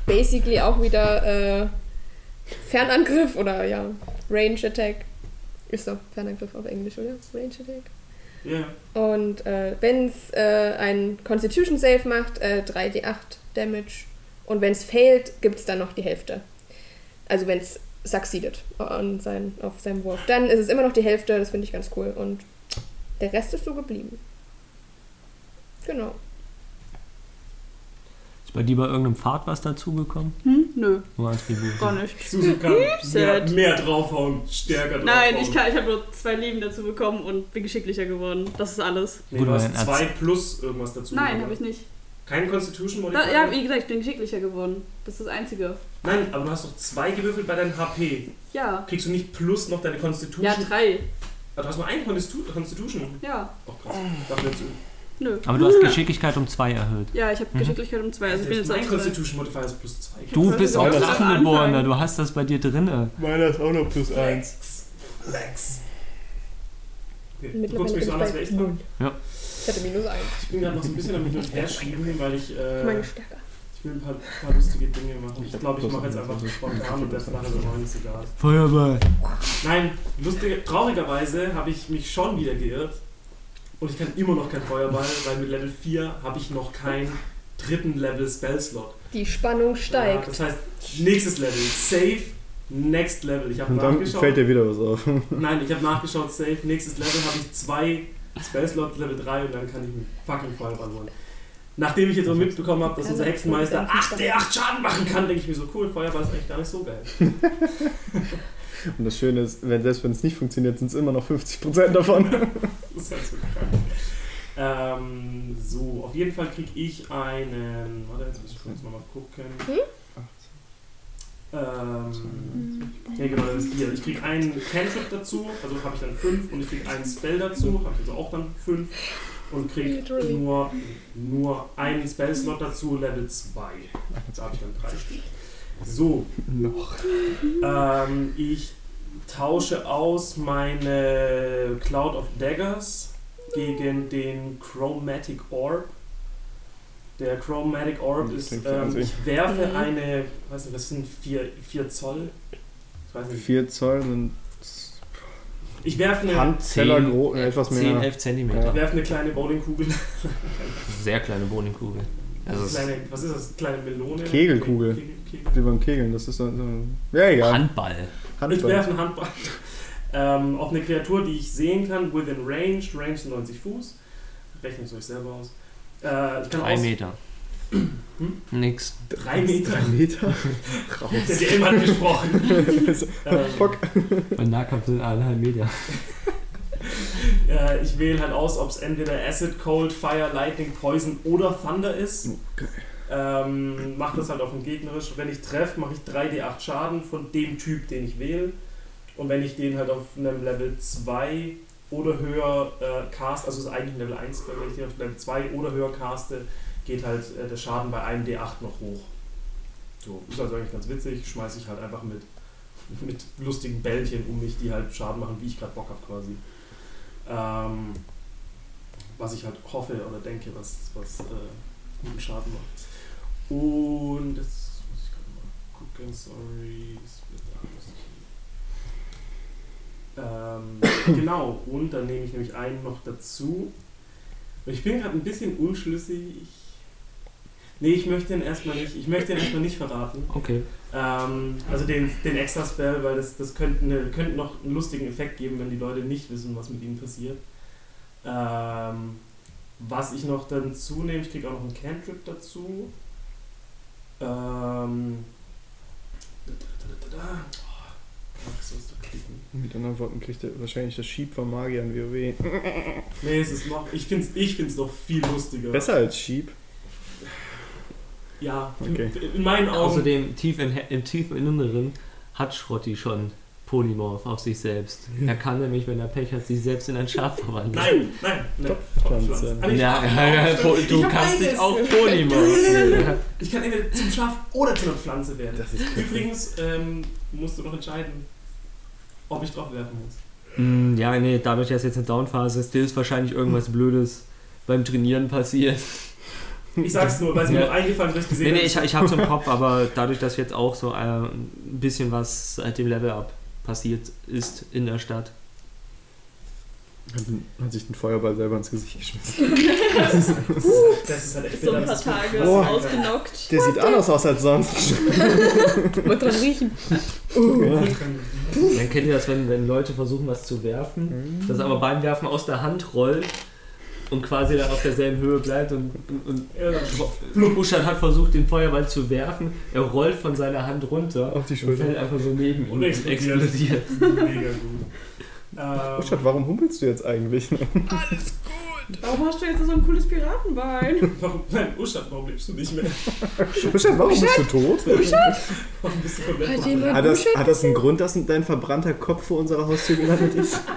basically auch wieder äh, Fernangriff oder ja, Range Attack. Ist doch Fernangriff auf Englisch, oder? Range Attack. Ja. Und äh, wenn es äh, ein Constitution Save macht, äh, 3d8 Damage. Und wenn es failt, gibt es dann noch die Hälfte. Also wenn es succeeded an sein, auf seinem Wurf. Dann ist es immer noch die Hälfte, das finde ich ganz cool. Und der Rest ist so geblieben. Genau. Bei dir bei irgendeinem Pfad was dazugekommen? Hm? Nö, Nur Attribute. gar nicht. Kann mehr, mehr draufhauen, stärker draufhauen. Nein, ich, kann- ich habe nur zwei Leben dazu bekommen und bin geschicklicher geworden. Das ist alles. Nee, Gut, du hast zwei plus irgendwas dazu. Nein, habe ich nicht. Kein Constitution Da, Modifier? ja, wie gesagt, ich bin geschicklicher geworden. Das ist das Einzige. Nein, aber du hast doch zwei gewürfelt bei deinem HP. Ja. Kriegst du nicht plus noch deine Constitution? Ja, drei. Ah, du hast nur eine Constitu- Constitution. Ja. Oh krass. Dachte jetzt, Nö. Aber du hast Geschicklichkeit um 2 erhöht. Ja, ich habe Mhm. Geschicklichkeit um zwei. Also ich bin jetzt mein. Constitution Modifier ist plus zwei. Du Das bist ist auch das Drachengeborener, du hast das bei dir drinne. Meiner ist auch noch plus Flex. Flex. Okay, du guckst mich so an, als wäre ich dran. null. Ich hatte minus eins. Ich bin gerade noch so ein bisschen am Hin und Her schieben, weil ich, äh, Meine stärker. ich will ein paar, paar lustige Dinge machen. Ich glaube, ich mache jetzt einfach also spontan und das nachher so neun ist egal. Feuerball. Nein, lustige, traurigerweise habe ich mich schon wieder geirrt und ich kann immer noch kein Feuerball, weil mit Level 4 habe ich noch keinen dritten Level Spellslot. Die Spannung Ja, steigt. das heißt, nächstes Level, Save, Next Level. Ich habe Und dann nachgeschaut. fällt dir wieder was auf. <laughs> Nein, ich habe nachgeschaut, Save, nächstes Level habe ich zwei Spellslot Level 3 und dann kann ich einen fucking Feuerball holen. Nachdem ich jetzt auch mitbekommen habe, dass Ja, unser Hexenmeister ist ganz 8 der 8 Schaden machen kann, denke ich mir so, cool, Feuerball ist eigentlich gar nicht so geil. <laughs> <laughs> Und das Schöne ist, wenn, selbst wenn es nicht funktioniert, sind es immer noch 50% davon. <laughs> Das ist halt so krank. Ähm, so, auf jeden Fall kriege ich einen. Warte, jetzt muss ich kurz nochmal gucken. Hm? Ähm, ja, genau, das ist hier. Ich kriege einen Cantrip dazu, also habe ich dann 5 und ich kriege einen Spell dazu, habe ich also auch dann 5 und kriege nur, nur einen Spellslot dazu, Level 2. Da habe ich dann 3 Stück. So, noch. ähm, ich tausche aus meine Cloud of Daggers gegen den Chromatic Orb. Der Chromatic Orb ist, ähm, ich werfe Mhm. eine, weiß nicht, was sind 4 vier Zoll? Ich weiß nicht. 4 Zoll sind Ich werfe eine, Handteller Zehn- groß, etwas 10, mehr. 11 Zentimeter. ich werfe eine kleine Bowlingkugel. <laughs> Sehr kleine Bowlingkugel. Also kleine, was ist das? Kleine Melone? Kegelkugel. Kegel, Kegel. Wie beim Kegeln, das ist so. so ja, egal. Handball. Ich Handball. werfe einen Handball <laughs> ähm, auf eine Kreatur, die ich sehen kann, within range. Range sind 90 Fuß. Rechne es euch selber aus. Äh, ich kann 3 aus Meter. <clears throat> Hm? Nix. Drei Meter. Drei Meter. Der DM hat gesprochen. <laughs> ähm, Pock. Bei Nahkampf sind 1,5 Meter. <laughs> <laughs> äh, ich wähle halt aus, ob es entweder Acid, Cold, Fire, Lightning, Poison oder Thunder ist. Okay. Ähm, mache das halt auf dem gegnerisch. Wenn ich treffe, mache ich 3d8 Schaden von dem Typ, den ich wähle. Und wenn ich den halt auf einem Level 2 oder höher äh, cast, also ist eigentlich Level 1, wenn ich den auf Level 2 oder höher caste, geht halt äh, der Schaden bei einem D8 noch hoch. So, ist also eigentlich ganz witzig, schmeiße ich halt einfach mit, <laughs> mit lustigen Bällchen um mich, die halt Schaden machen, wie ich gerade Bock habe quasi. Ähm, was ich halt hoffe oder denke, was, was äh, guten Schaden macht. Und jetzt muss ich gerade mal gucken, sorry, es wird alles ähm, <coughs> genau, und dann nehme ich nämlich einen noch dazu. Ich bin gerade ein bisschen unschlüssig. Nee, ich möchte den erstmal nicht, ich möchte den erstmal nicht verraten. Okay. Ähm, also den, den extra Spell, weil das, das könnte, eine, könnte noch einen lustigen Effekt geben, wenn die Leute nicht wissen, was mit ihnen passiert. Ähm, was ich noch dazu nehme, ich kriege auch noch einen Cantrip dazu. Ähm, da, da, da. Oh. Mit anderen Worten kriegt er wahrscheinlich das Sheep von Magier in WoW. Nee, es ist noch, ich finde es ich find's noch viel lustiger. Besser als Sheep. Ja, Okay. in, in meinen Augen. Außerdem, tief in, im tiefen Inneren hat Schrotti schon Polymorph auf sich selbst. Er kann nämlich, wenn er Pech hat, sich selbst in ein Schaf verwandeln. Nein, nein, nein. Topfpflanze. Topfpflanze. Ah, Ja, ja, du kannst dich auch Polymorph. <laughs> Ich kann entweder zum Schaf oder zu einer Pflanze werden. Das ist Übrigens ähm, musst du noch entscheiden, ob ich drauf werfen muss. Mm, Ja, nee, dadurch, dass jetzt eine Downphase ist, dir ist wahrscheinlich irgendwas Blödes beim Trainieren passiert. Ich sag's nur, weil es mir Ja. noch eingefallen ist, gesehen Nee, nee, habe. ich, ich hab's im Kopf, aber dadurch, dass jetzt auch so äh, ein bisschen was seit dem Level-Up passiert ist in der Stadt. Hat, hat sich den Feuerball selber ins Gesicht geschmissen. <laughs> das ist halt echt So ein paar das ist Tage. Boah. ausgenockt. Der sieht anders aus als sonst. Mal dran riechen. Dann kennt ihr das, wenn, wenn Leute versuchen, was zu werfen, das aber beim Werfen aus der Hand rollt und quasi dann auf derselben Höhe bleibt und, und, und Uschan hat versucht, den Feuerball zu werfen. Er rollt von seiner Hand runter Auf die und Schulter. fällt einfach so neben ihm Und explodiert. explodiert. Mega gut. Ähm, warum humpelst du jetzt eigentlich? Warum hast du jetzt so ein cooles Piratenbein? <laughs> warum, nein, Uschat, warum lebst du nicht mehr? Schat, warum bist du tot? Warum bist du komplett Hat verrückt? jemand Hat das, Bullshit hat das einen Grund, dass dein verbrannter Kopf vor unserer Haustür gelandet ist? <laughs>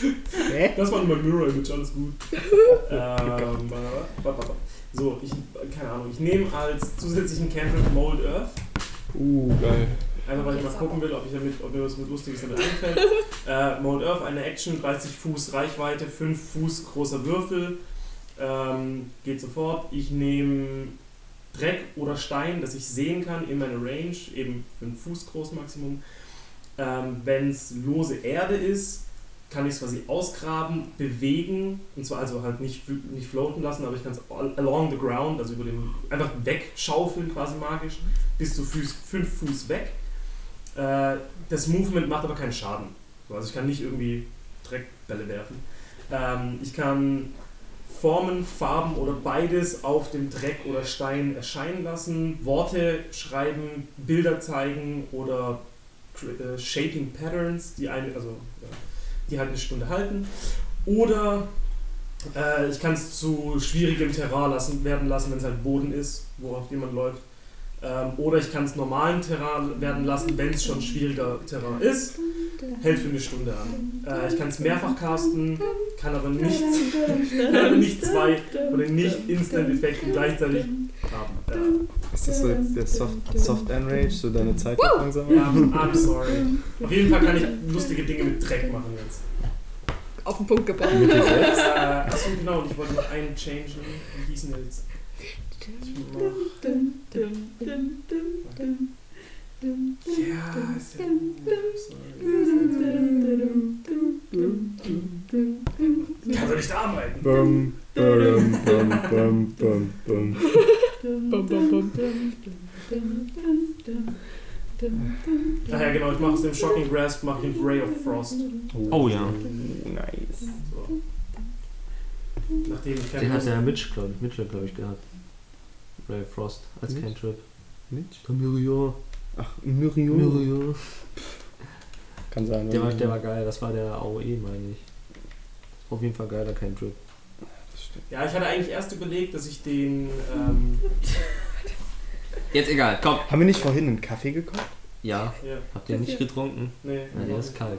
Hä? <laughs> Das war nur mein Mirror Image, alles gut. <laughs> ähm. So, ich, keine Ahnung, ich nehme als zusätzlichen Cantrip Mold Earth. Uh, geil. Einfach weil ich mal gucken will, ob, ich damit, ob mir was mit Lustiges damit einfällt. <laughs> äh, Mold Earth, eine Action, 30 Fuß Reichweite, 5 Fuß großer Würfel. Ähm, geht sofort. Ich nehme Dreck oder Stein, das ich sehen kann in meiner Range, eben 5 Fuß groß Maximum. Ähm, Wenn es lose Erde ist, kann ich es quasi ausgraben, bewegen, und zwar also halt nicht, nicht floaten lassen, aber ich kann es along the ground, also über den, einfach wegschaufeln quasi magisch, bis zu 5 Fuß weg. Äh, das Movement macht aber keinen Schaden. So, also ich kann nicht irgendwie Dreckbälle werfen. Ähm, ich kann Formen, Farben oder beides auf dem Dreck oder Stein erscheinen lassen, Worte schreiben, Bilder zeigen oder äh, Shaping Patterns, die eine, also ja, die halt eine Stunde halten. Oder äh, ich kann es zu schwierigem Terrain lassen, werden lassen, wenn es halt Boden ist, worauf jemand läuft. Ähm, oder ich kann es normalen Terrain werden lassen, wenn es schon schwieriger Terrain ist. Hält für eine Stunde an. Äh, ich kann es mehrfach casten, kann aber nicht, <laughs> nicht zwei oder nicht Instant-Effekte gleichzeitig haben. Ist das so jetzt der Soft, Soft Enrage, so deine Zeit wird langsam? ja, I'm sorry. Auf jeden Fall kann ich lustige Dinge mit Dreck machen jetzt. Auf den Punkt gebracht. Mit dir selbst? Äh, achso, genau, und ich wollte noch einen changen. Wie hießen der jetzt? Ja, ist ja. Sorry. Kann doch nicht arbeiten. Bum, bum, bum, bum, bum, bum. Ach ja, genau, ich mache aus dem Shocking Grasp mache ich Ray of Frost. Oh ja. Nice. So. Nachdem ich Den hat der Mitch, glaube ich, Mitchell, glaube ich, gehabt. Ray Frost als Mitch? Cantrip. Mitch? Tamirior. Ach, Myrion. Mirior. Kann sein. Der war, der war geil, das war der AOE, meine ich. Auf jeden Fall geiler Cantrip. Ja, ich hatte eigentlich erst überlegt, dass ich den. Ähm, Jetzt egal, komm. Haben wir nicht vorhin einen Kaffee gekocht? Ja, Ja, habt ihr nicht getrunken? nee. Ja, der ist kalt.